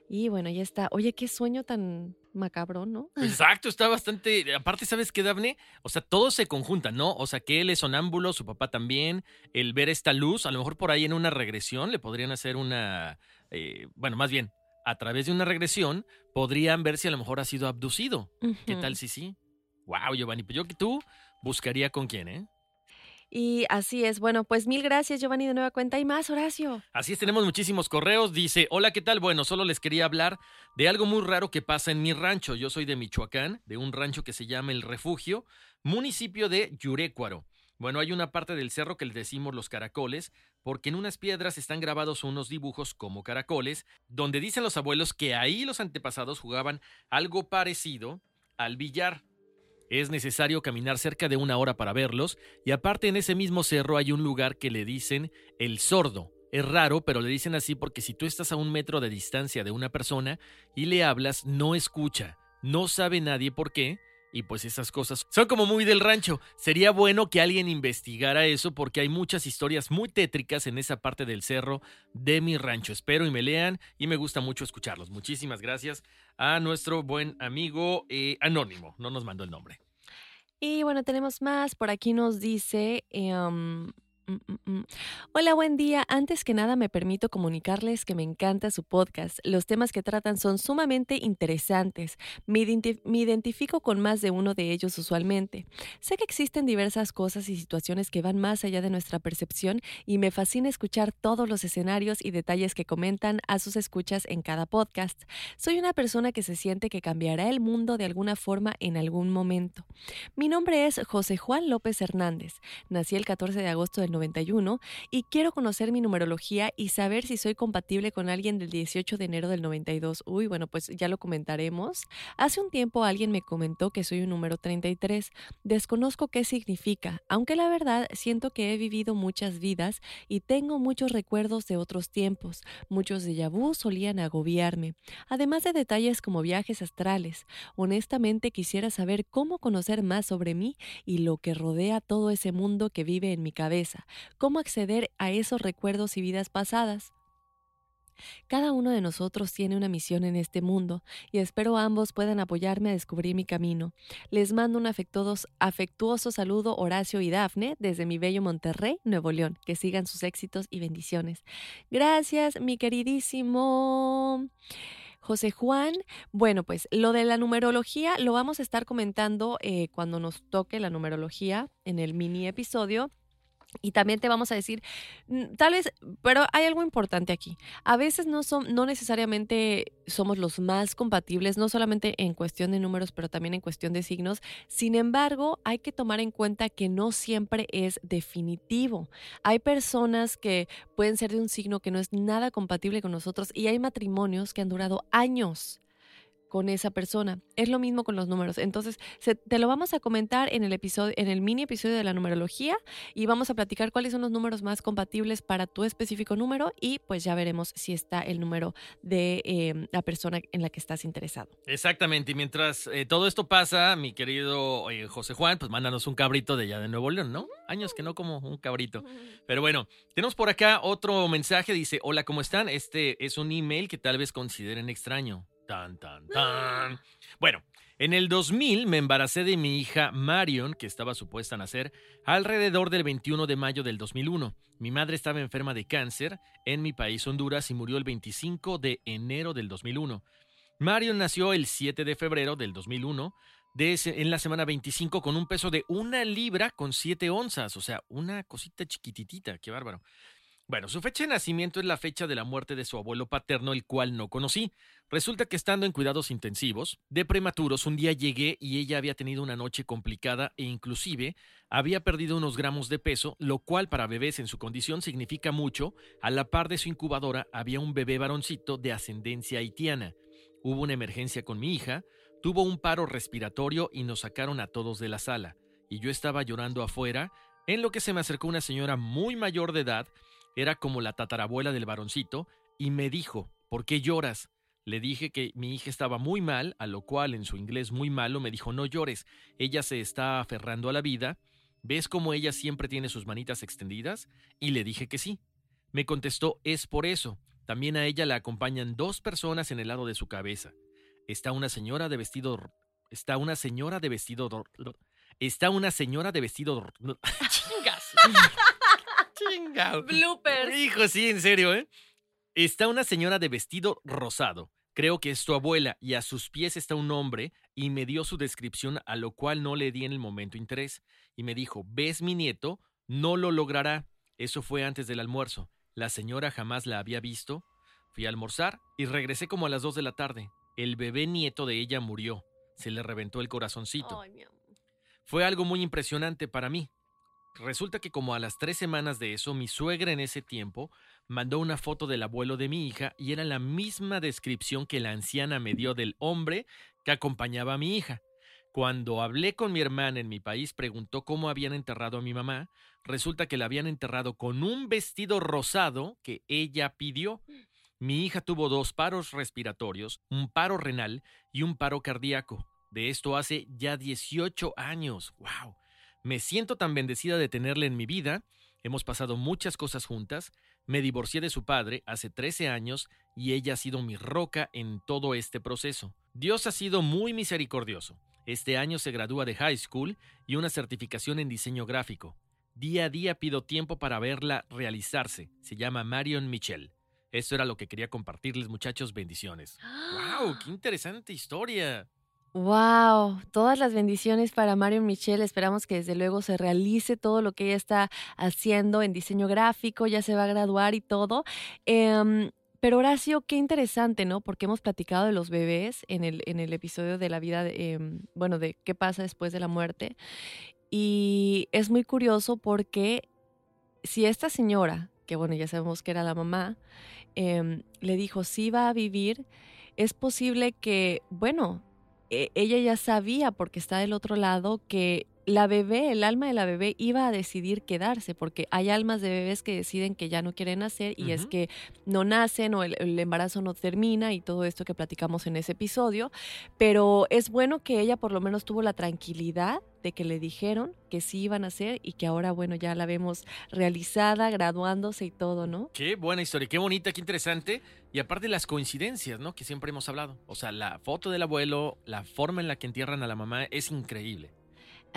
Y bueno, ya está. Oye, qué sueño tan macabro, ¿no? Exacto, está bastante. Aparte, ¿sabes qué, Daphne? O sea, todo se conjunta, ¿no? O sea, que él es sonámbulo, su papá también. El ver esta luz, a lo mejor por ahí en una regresión le podrían hacer una. Eh, bueno, más bien, a través de una regresión podrían ver si a lo mejor ha sido abducido. ¿Qué tal si sí? Wow, Giovanni, pues yo que tú buscaría con quién, ¿eh? Y así es. Bueno, pues mil gracias, Giovanni, de nueva cuenta. Y más, Horacio. Así es, tenemos muchísimos correos. Dice, hola, ¿qué tal? Bueno, solo les quería hablar de algo muy raro que pasa en mi rancho. Yo soy de Michoacán, de un rancho que se llama El Refugio, municipio de Yurecuaro. Bueno, hay una parte del cerro que le decimos los caracoles, porque en unas piedras están grabados unos dibujos como caracoles, donde dicen los abuelos que ahí los antepasados jugaban algo parecido al billar. Es necesario caminar cerca de una hora para verlos, y aparte en ese mismo cerro hay un lugar que le dicen el sordo. Es raro, pero le dicen así porque si tú estás a un metro de distancia de una persona y le hablas, no escucha. No sabe nadie por qué, y pues esas cosas son como muy del rancho. Sería bueno que alguien investigara eso porque hay muchas historias muy tétricas en esa parte del cerro de mi rancho. Espero y me lean y me gusta mucho escucharlos. Muchísimas gracias a nuestro buen amigo eh, Anónimo. No nos mandó el nombre. Y bueno, tenemos más. Por aquí nos dice... Em. Hola, buen día. Antes que nada me permito comunicarles que me encanta su podcast. Los temas que tratan son sumamente interesantes. Me, identifico con más de uno de ellos usualmente. Sé que existen diversas cosas y situaciones que van más allá de nuestra percepción y me fascina escuchar todos los escenarios y detalles que comentan a sus escuchas en cada podcast. Soy una persona que se siente que cambiará el mundo de alguna forma en algún momento. Mi nombre es José Juan López Hernández. Nací el 14 de agosto del y quiero conocer mi numerología y saber si soy compatible con alguien del 18 de enero del 92. Uy, bueno, pues ya lo comentaremos. Hace un tiempo alguien me comentó que soy un número 33. Desconozco qué significa, aunque la verdad siento que he vivido muchas vidas y tengo muchos recuerdos de otros tiempos. Muchos de vu solían agobiarme, además de detalles como viajes astrales. Honestamente quisiera saber cómo conocer más sobre mí y lo que rodea todo ese mundo que vive en mi cabeza cómo acceder a esos recuerdos y vidas pasadas. Cada uno de nosotros tiene una misión en este mundo y espero ambos puedan apoyarme a descubrir mi camino. Les mando un afectuoso, saludo Horacio y Dafne desde mi bello Monterrey, Nuevo León. Que sigan sus éxitos y bendiciones. Gracias, mi queridísimo. José Juan, bueno, pues lo de la numerología lo vamos a estar comentando eh, cuando nos toque la numerología en el mini episodio y también te vamos a decir, mm, tal vez, pero hay algo importante aquí. A veces no, son, no necesariamente somos los más compatibles, no solamente en cuestión de números, pero también en cuestión de signos. Sin embargo, hay que tomar en cuenta que no siempre es definitivo. Hay personas que pueden ser de un signo que no es nada compatible con nosotros y hay matrimonios que han durado años con esa persona. Es lo mismo con los números. Entonces, te lo vamos a comentar en el episodio, en el mini episodio de la numerología y vamos a platicar cuáles son los números más compatibles para tu específico número y pues ya veremos si está el número de em, la persona en la que estás interesado. Exactamente. Y mientras eh, todo esto pasa, mi querido eh, José Juan, pues mándanos un cabrito de allá de Nuevo León, ¿no? Años que no como un cabrito. Pero bueno, tenemos por acá otro mensaje. Dice, hola, ¿cómo están? Este es un email que tal vez consideren extraño. Tan, tan, tan. Bueno, en el 2000 me embaracé de mi hija Marion, que estaba supuesta a nacer alrededor del 21 de mayo del 2001. Mi madre estaba enferma de cáncer en mi país Honduras y murió el 25 de enero del 2001. Marion nació el 7 de febrero del 2001 de en la semana 25 con un peso de una libra con 7 onzas, o sea, una cosita chiquititita, qué bárbaro. Bueno, su fecha de nacimiento es la fecha de la muerte de su abuelo paterno, el cual no conocí. Resulta que estando en cuidados intensivos, de prematuros, un día llegué y ella había tenido una noche complicada e inclusive había perdido unos gramos de peso, lo cual para bebés en su condición significa mucho. A la par de su incubadora había un bebé varoncito de ascendencia haitiana. Hubo una emergencia con mi hija, tuvo un paro respiratorio y nos sacaron a todos de la sala. Y yo estaba llorando afuera, en lo que se me acercó una señora muy mayor de edad era como la tatarabuela del varoncito, y me dijo, ¿por qué lloras? Le dije que mi hija estaba muy mal, a lo cual en su inglés muy malo me dijo, no llores, ella se está aferrando a la vida, ¿ves cómo ella siempre tiene sus manitas extendidas? Y le dije que sí. Me contestó, es por eso. También a ella la acompañan dos personas en el lado de su cabeza. Está una señora de vestido... Está una señora de vestido... Está una señora de vestido... Chingas. Chingao. Bloopers. Hijo, sí, en serio, ¿eh? Está una señora de vestido rosado. Creo que es tu abuela y a sus pies está un hombre y me dio su descripción a lo cual no le di en el momento interés y me dijo, ¿ves mi nieto? No lo logrará. Eso fue antes del almuerzo. La señora jamás la había visto. Fui a almorzar y regresé como a las dos de la tarde. El bebé nieto de ella murió. Se le reventó el corazoncito. Fue algo muy impresionante para mí. Resulta que como a las tres semanas de eso, mi suegra en ese tiempo mandó una foto del abuelo de mi hija y era la misma descripción que la anciana me dio del hombre que acompañaba a mi hija. Cuando hablé con mi hermana en mi país, preguntó cómo habían enterrado a mi mamá. Resulta que la habían enterrado con un vestido rosado que ella pidió. Mi hija tuvo dos paros respiratorios, un paro renal y un paro cardíaco. De esto hace ya 18 años. ¡Wow! Me siento tan bendecida de tenerle en mi vida. Hemos pasado muchas cosas juntas. Me divorcié de su padre hace 13 años y ella ha sido mi roca en todo este proceso. Dios ha sido muy misericordioso. Este año se gradúa de high school y una certificación en diseño gráfico. Día a día pido tiempo para verla realizarse. Se llama Marion Michelle. Esto era lo que quería compartirles, muchachos. Bendiciones. ¡Wow! ¡Qué interesante historia! Wow, todas las bendiciones para Mario Michelle. Esperamos que desde luego se realice todo lo que ella está haciendo en diseño gráfico, ya se va a graduar y todo. Em, pero Horacio, qué interesante, ¿no? Porque hemos platicado de los bebés en el, en el episodio de la vida, em, bueno, de qué pasa después de la muerte. Y es muy curioso porque si esta señora, que bueno, ya sabemos que era la mamá, em, le dijo, sí va a vivir, es posible que, bueno, ella ya sabía, porque está del otro lado, que la bebé, el alma de la bebé iba a decidir quedarse, porque hay almas de bebés que deciden que ya no quieren nacer y es que no nacen o el, el, embarazo no termina y todo esto que platicamos en ese episodio. Pero es bueno que ella por lo menos tuvo la tranquilidad de que le dijeron que sí iban a hacer y que ahora, bueno, ya la vemos realizada, graduándose y todo, ¿no? Qué buena historia, qué bonita, qué interesante. Y aparte las coincidencias, ¿no? Que siempre hemos hablado. O sea, la foto del abuelo, la forma en la que entierran a la mamá es increíble.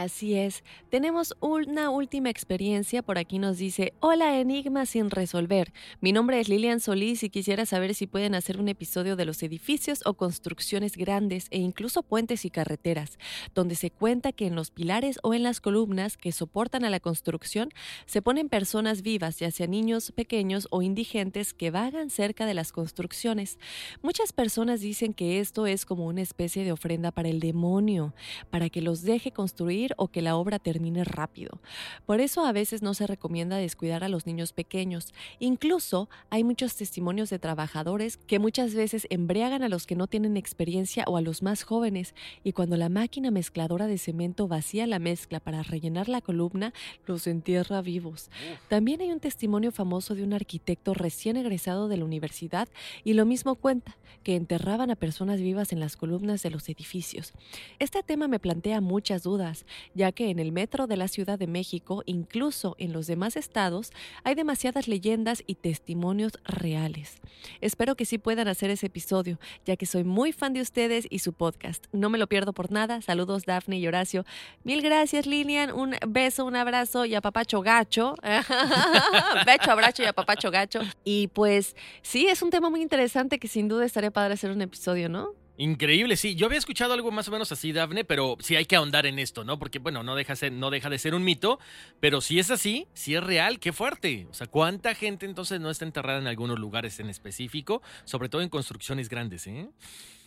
Así es. Tenemos una última experiencia. Por aquí nos dice, hola Enigma sin resolver. Mi nombre es Lilian Solís y quisiera saber si pueden hacer un episodio de los edificios o construcciones grandes e incluso puentes y carreteras, donde se cuenta que en los pilares o en las columnas que soportan a la construcción se ponen personas vivas, ya sea niños pequeños o indigentes que vagan cerca de las construcciones. Muchas personas dicen que esto es como una especie de ofrenda para el demonio, para que los deje construir o que la obra termine rápido. Por eso a veces no se recomienda descuidar a los niños pequeños. Incluso hay muchos testimonios de trabajadores que muchas veces embriagan a los que no tienen experiencia o a los más jóvenes y cuando la máquina mezcladora de cemento vacía la mezcla para rellenar la columna, los entierra vivos. También hay un testimonio famoso de un arquitecto recién egresado de la universidad y lo mismo cuenta, que enterraban a personas vivas en las columnas de los edificios. Este tema me plantea muchas dudas, ya que en el metro de la Ciudad de México, incluso en los demás estados, hay demasiadas leyendas y testimonios reales. Espero que sí puedan hacer ese episodio, ya que soy muy fan de ustedes y su podcast. No me lo pierdo por nada. Saludos Dafne y Horacio. Mil gracias Lilian, un beso, un abrazo y a papacho gacho. Becho, abrazo y a papacho gacho. Y pues sí, es un tema muy interesante que sin duda estaría padre hacer un episodio, ¿no? Increíble, sí. Yo había escuchado algo más o menos así, Dafne, pero sí hay que ahondar en esto, ¿no? Porque, bueno, no deja, ser, no deja de ser un mito, pero si es así, si es real, qué fuerte. O sea, ¿cuánta gente entonces no está enterrada en algunos lugares en específico, sobre todo en construcciones grandes, ¿eh?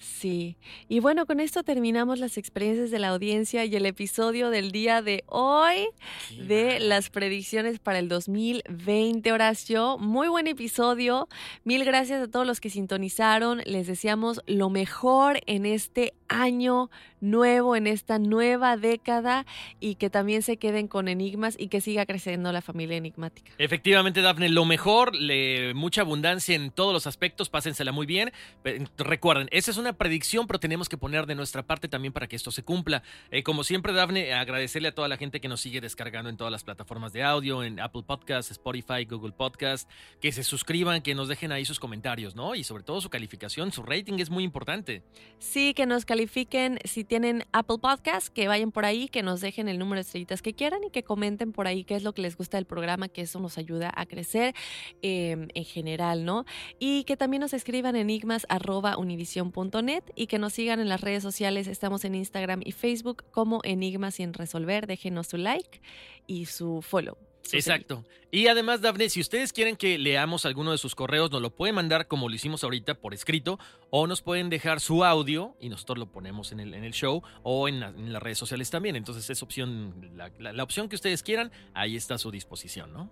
Sí, y bueno, con esto terminamos las experiencias de la audiencia y el episodio del día de hoy de las predicciones para el 2020, Horacio. Muy buen episodio. Mil gracias a todos los que sintonizaron. Les deseamos lo mejor en este año nuevo, en esta nueva década y que también se queden con enigmas y que siga creciendo la familia enigmática. Efectivamente, Dafne, lo mejor, le, mucha abundancia en todos los aspectos, pásensela muy bien. Recuerden, esa es una predicción, pero tenemos que poner de nuestra parte también para que esto se cumpla. Eh, como siempre, Dafne, agradecerle a toda la gente que nos sigue descargando en todas las plataformas de audio, en Apple Podcasts, Spotify, Google Podcasts, que se suscriban, que nos dejen ahí sus comentarios, ¿no? Y sobre todo su calificación, su rating es muy importante. Sí, que nos califiquen si tienen Apple Podcasts, que vayan por ahí, que nos dejen el número de estrellitas que quieran y que comenten por ahí qué es lo que les gusta del programa, que eso nos ayuda a crecer em, en general, ¿no? Y que también nos escriban enigmas.univision.net y que nos sigan en las redes sociales. Estamos en Instagram y Facebook como Enigmas sin resolver. Déjenos su like y su follow. Exacto. Y además, Dafne, si ustedes quieren que leamos alguno de sus correos, nos lo pueden mandar como lo hicimos ahorita por escrito, o nos pueden dejar su audio y nosotros lo ponemos en el, en el show o en, las redes sociales también. Entonces es opción, la, opción que ustedes quieran, ahí está a su disposición, ¿no?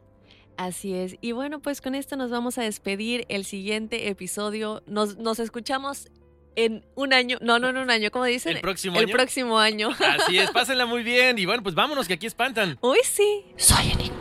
Así es. Y bueno, pues con esto nos vamos a despedir. El siguiente episodio nos, nos escuchamos en un año, no, no en un año, ¿cómo dicen? El próximo año. El próximo año. Así es, pásenla muy bien y bueno, pues vámonos que aquí espantan. Uy, sí. Soy enigmático.